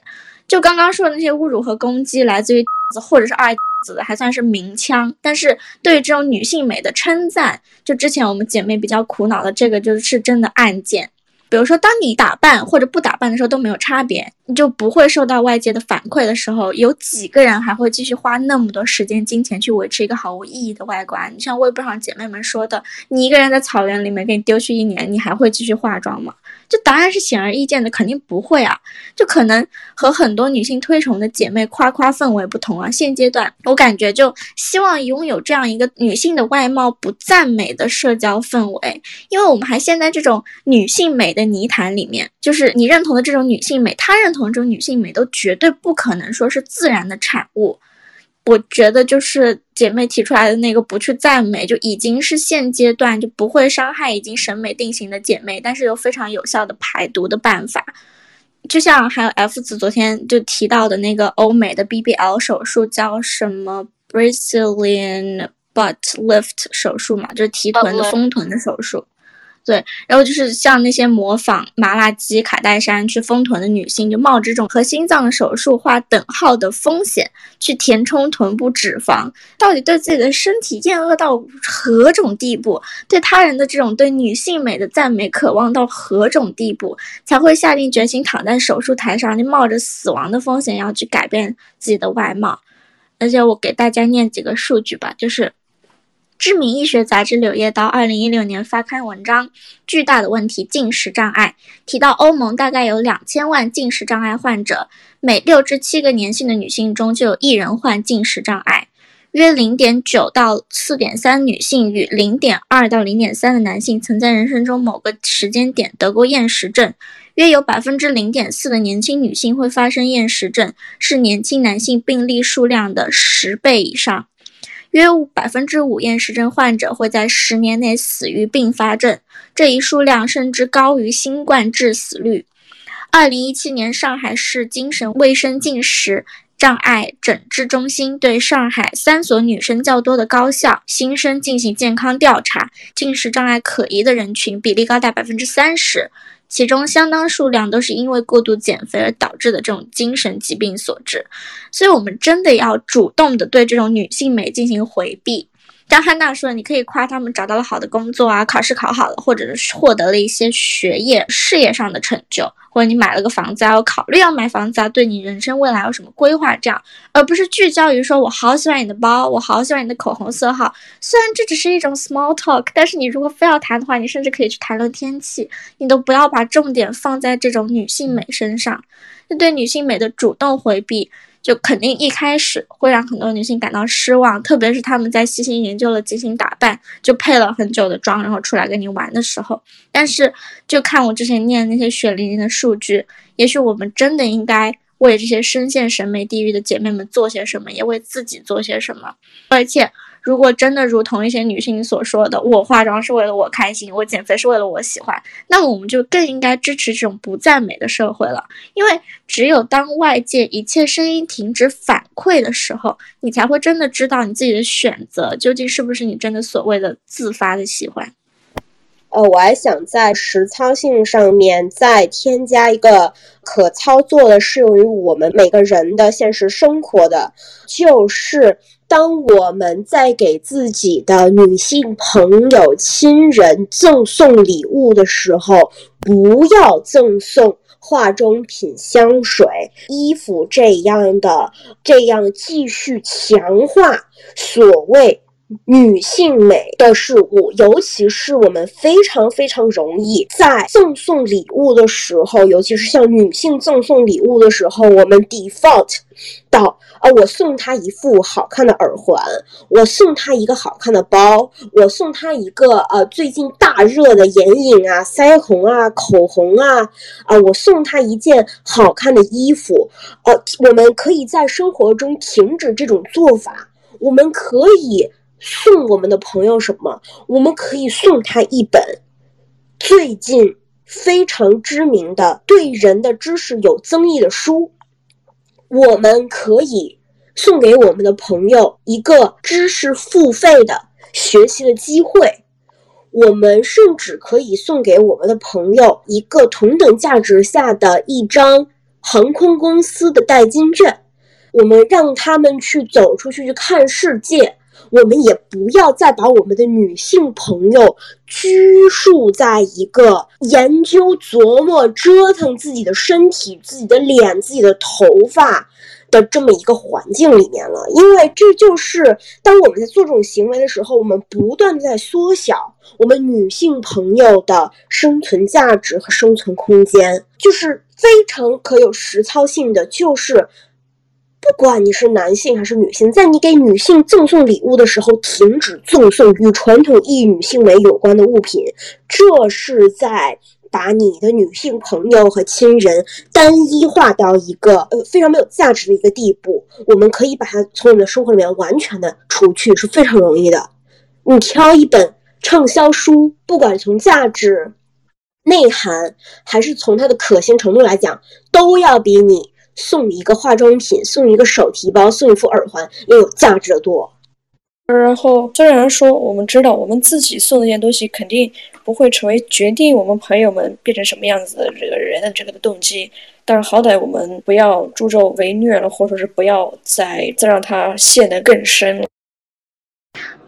就刚刚说的那些侮辱和攻击，来自于或者是二。子的，还算是明枪。但是对于这种女性美的称赞，就之前我们姐妹比较苦恼的这个，就是真的暗箭。比如说，当你打扮或者不打扮的时候都没有差别，你就不会受到外界的反馈的时候，有几个人还会继续花那么多时间、金钱去维持一个毫无意义的外观？你像微博上姐妹们说的，你一个人在草原里面给你丢去一年，你还会继续化妆吗？这答案是显而易见的，肯定不会啊！就可能和很多女性推崇的姐妹夸夸氛围不同啊。现阶段，我感觉就希望拥有这样一个女性的外貌不赞美的社交氛围，因为我们还现在这种女性美的泥潭里面，就是你认同的这种女性美，她认同这种女性美，都绝对不可能说是自然的产物。我觉得就是姐妹提出来的那个不去赞美，就已经是现阶段就不会伤害已经审美定型的姐妹，但是又非常有效的排毒的办法。就像还有 F 子昨天就提到的那个欧美的 BBL 手术叫什么 Brazilian Butt Lift 手术嘛，就是提臀的丰臀的手术。对，然后就是像那些模仿麻辣鸡、卡戴珊去丰臀的女性，就冒着这种和心脏手术划等号的风险去填充臀部脂肪，到底对自己的身体厌恶到何种地步？对他人的这种对女性美的赞美渴望到何种地步，才会下定决心躺在手术台上，就冒着死亡的风险要去改变自己的外貌？而且我给大家念几个数据吧，就是。知名医学杂志《柳叶刀》二零一六年发刊文章《巨大的问题：进食障碍》提到，欧盟大概有两千万进食障碍患者，每六至七个年轻的女性中就有一人患进食障碍，约零点九到四点三女性与零点二到零点三的男性曾在人生中某个时间点得过厌食症，约有百分之零点四的年轻女性会发生厌食症，是年轻男性病例数量的十倍以上。约百分之五厌食症患者会在十年内死于并发症，这一数量甚至高于新冠致死率。二零一七年，上海市精神卫生进食障碍诊治中心对上海三所女生较多的高校新生进行健康调查，进食障碍可疑的人群比例高达百分之三十。其中相当数量都是因为过度减肥而导致的这种精神疾病所致，所以我们真的要主动的对这种女性美进行回避。张汉娜说：“你可以夸他们找到了好的工作啊，考试考好了，或者是获得了一些学业、事业上的成就，或者你买了个房子啊，我考虑要买房子啊，对你人生未来有什么规划？这样，而不是聚焦于说我好喜欢你的包，我好喜欢你的口红色号。虽然这只是一种 small talk，但是你如果非要谈的话，你甚至可以去谈论天气，你都不要把重点放在这种女性美身上，那对女性美的主动回避。”就肯定一开始会让很多女性感到失望，特别是她们在细心研究了精心打扮，就配了很久的妆，然后出来跟你玩的时候。但是，就看我之前念那些血淋淋的数据，也许我们真的应该为这些深陷审美地狱的姐妹们做些什么，也为自己做些什么，而且。如果真的如同一些女性所说的，我化妆是为了我开心，我减肥是为了我喜欢，那么我们就更应该支持这种不赞美的社会了。因为只有当外界一切声音停止反馈的时候，你才会真的知道你自己的选择究竟是不是你真的所谓的自发的喜欢。呃，我还想在实操性上面再添加一个可操作的、适用于我们每个人的现实生活的，就是。当我们在给自己的女性朋友、亲人赠送礼物的时候，不要赠送化妆品、香水、衣服这样的，这样继续强化所谓女性美的事物。尤其是我们非常非常容易在赠送礼物的时候，尤其是向女性赠送礼物的时候，我们 default 到。啊！我送她一副好看的耳环，我送她一个好看的包，我送她一个呃最近大热的眼影啊、腮红啊、口红啊，啊，我送她一件好看的衣服。呃，我们可以在生活中停止这种做法。我们可以送我们的朋友什么？我们可以送他一本最近非常知名的对人的知识有增益的书。我们可以送给我们的朋友一个知识付费的学习的机会，我们甚至可以送给我们的朋友一个同等价值下的一张航空公司的代金券。我们让他们去走出去去看世界。我们也不要再把我们的女性朋友拘束在一个研究、琢磨、折腾自己的身体、自己的脸、自己的头发的这么一个环境里面了。因为这就是当我们在做这种行为的时候，我们不断在缩小我们女性朋友的生存价值和生存空间，就是非常可有实操性的，就是。不管你是男性还是女性，在你给女性赠送礼物的时候，停止赠送与传统意义女性美有关的物品，这是在把你的女性朋友和亲人单一化到一个呃非常没有价值的一个地步。我们可以把它从我们的生活里面完全的除去，是非常容易的。你挑一本畅销书，不管从价值、内涵，还是从它的可行程度来讲，都要比你。送一个化妆品，送一个手提包，送一副耳环，要有价值的多。然后虽然说我们知道我们自己送那些东西肯定不会成为决定我们朋友们变成什么样子的这个人的这个的动机，但是好歹我们不要助纣为虐了，或者是不要再再让他陷得更深了。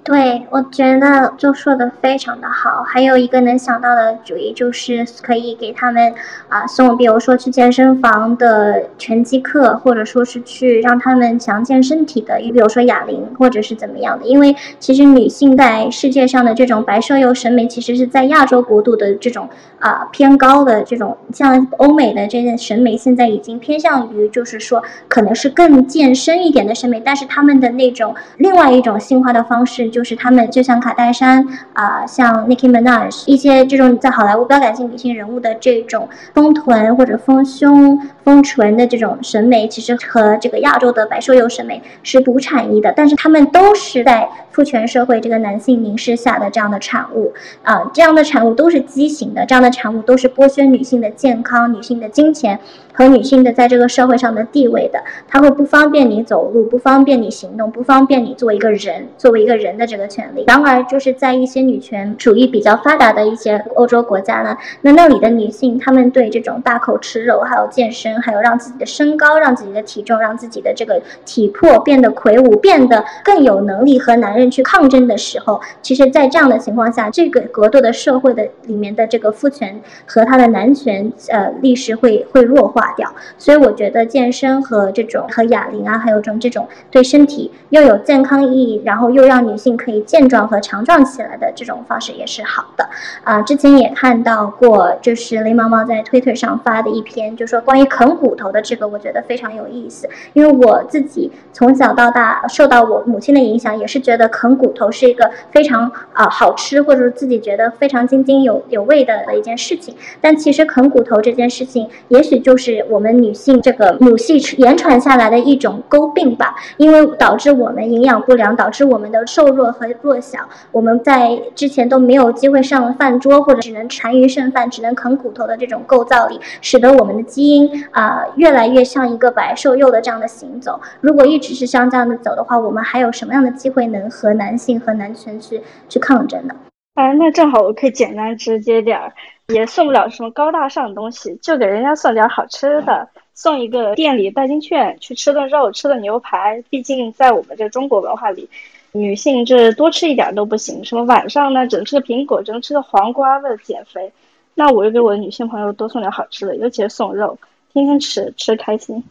对，我觉得就说的非常的好。还有一个能想到的主意，就是可以给他们啊送，比如说去健身房的拳击课，或者说是去让他们强健身体的，你比如说哑铃，或者是怎么样的。因为其实女性在世界上的这种白瘦幼审美，其实是在亚洲国度的这种啊偏高的这种，像欧美的这些审美，现在已经偏向于就是说可能是更健身一点的审美，但是他们的那种另外一种性化的方式。就是他们就像卡戴珊啊，像 Nicki Minaj 一些这种在好莱坞标杆性女性人物的这种丰臀或者丰胸、丰唇的这种审美，其实和这个亚洲的白瘦幼审美是不产一的。但是他们都是在父权社会这个男性凝视下的这样的产物啊，这样的产物都是畸形的，这样的产物都是剥削女性的健康、女性的金钱和女性的在这个社会上的地位的。它会不方便你走路，不方便你行动，不方便你做一个人，作为一个人的。这个权利，然而就是在一些女权主义比较发达的一些欧洲国家呢，那那里的女性，她们对这种大口吃肉，还有健身，还有让自己的身高、让自己的体重、让自己的这个体魄变得魁梧，变得更有能力和男人去抗争的时候，其实，在这样的情况下，这个格斗的社会的里面的这个父权和他的男权呃历史会会弱化掉。所以我觉得健身和这种和哑铃啊，还有这种这种对身体又有健康意义，然后又让女性。可以健壮和强壮起来的这种方式也是好的啊！之前也看到过，就是雷毛毛在推特上发的一篇，就说关于啃骨头的这个，我觉得非常有意思。因为我自己从小到大受到我母亲的影响，也是觉得啃骨头是一个非常啊好吃，或者说自己觉得非常津津有有味的的一件事情。但其实啃骨头这件事情，也许就是我们女性这个母系言传下来的一种诟病吧，因为导致我们营养不良，导致我们的瘦弱。和弱小，我们在之前都没有机会上饭桌，或者只能残余剩饭，只能啃骨头的这种构造里，使得我们的基因啊越来越像一个白瘦幼的这样的行走。如果一直是像这样的走的话，我们还有什么样的机会能和男性和男权去去抗争呢？啊，那正好我可以简单直接点儿，也送不了什么高大上的东西，就给人家送点好吃的，送一个店里代金券，去吃顿肉，吃顿牛排。毕竟在我们这中国文化里。女性这多吃一点都不行，什么晚上呢只能吃个苹果，只能吃个黄瓜为了减肥。那我就给我的女性朋友多送点好吃的，尤其是送肉，天天吃吃开心。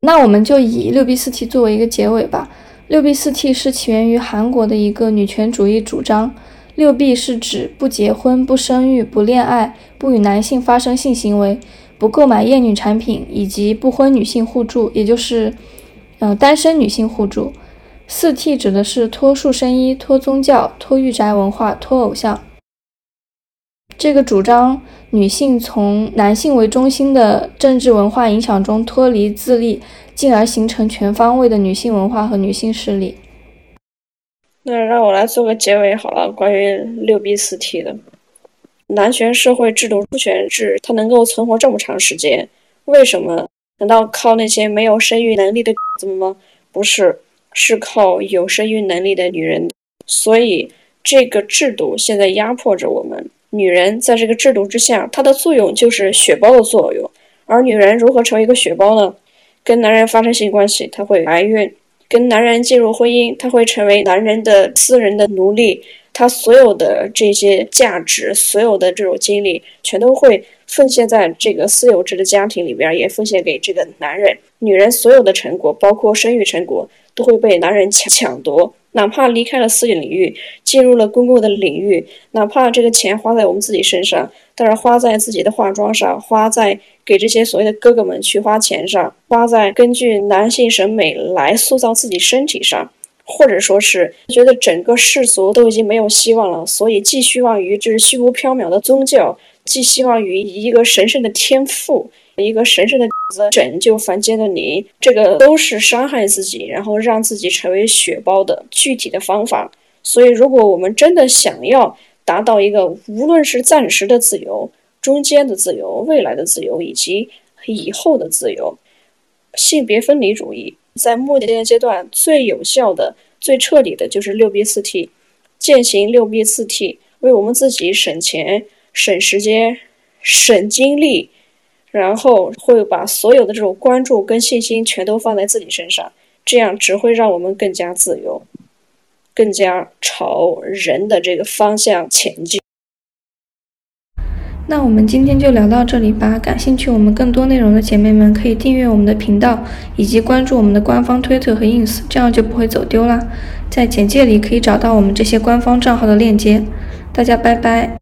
那我们就以六 B 四 T 作为一个结尾吧。六 B 四 T 是起源于韩国的一个女权主义主张。六 B 是指不结婚、不生育、不恋爱、不与男性发生性行为、不购买厌女产品以及不婚女性互助，也就是，呃，单身女性互助。四 T 指的是脱束身衣、脱宗教、脱御宅文化、脱偶像。这个主张女性从男性为中心的政治文化影响中脱离自立，进而形成全方位的女性文化和女性势力。那让我来做个结尾好了。关于六 B 四 T 的男权社会制度、父权制，它能够存活这么长时间，为什么？难道靠那些没有生育能力的子们吗？不是。是靠有生育能力的女人，所以这个制度现在压迫着我们女人。在这个制度之下，它的作用就是血包的作用。而女人如何成为一个血包呢？跟男人发生性关系，她会怀孕；跟男人进入婚姻，她会成为男人的私人的奴隶。她所有的这些价值，所有的这种精力，全都会奉献在这个私有制的家庭里边，也奉献给这个男人。女人所有的成果，包括生育成果，都会被男人抢抢夺。哪怕离开了私领域，进入了公共的领域，哪怕这个钱花在我们自己身上，但是花在自己的化妆上，花在给这些所谓的哥哥们去花钱上，花在根据男性审美来塑造自己身体上，或者说是觉得整个世俗都已经没有希望了，所以寄希望于这是虚无缥缈的宗教，寄希望于一个神圣的天赋。一个神圣的子拯救凡间的你，这个都是伤害自己，然后让自己成为血包的具体的方法。所以，如果我们真的想要达到一个无论是暂时的自由、中间的自由、未来的自由以及以后的自由，性别分离主义在目前阶段最有效的、最彻底的就是六 B 四 T，践行六 B 四 T，为我们自己省钱、省时间、省精力。然后会把所有的这种关注跟信心全都放在自己身上，这样只会让我们更加自由，更加朝人的这个方向前进。那我们今天就聊到这里吧。感兴趣我们更多内容的姐妹们可以订阅我们的频道，以及关注我们的官方推特和 ins，这样就不会走丢啦。在简介里可以找到我们这些官方账号的链接。大家拜拜。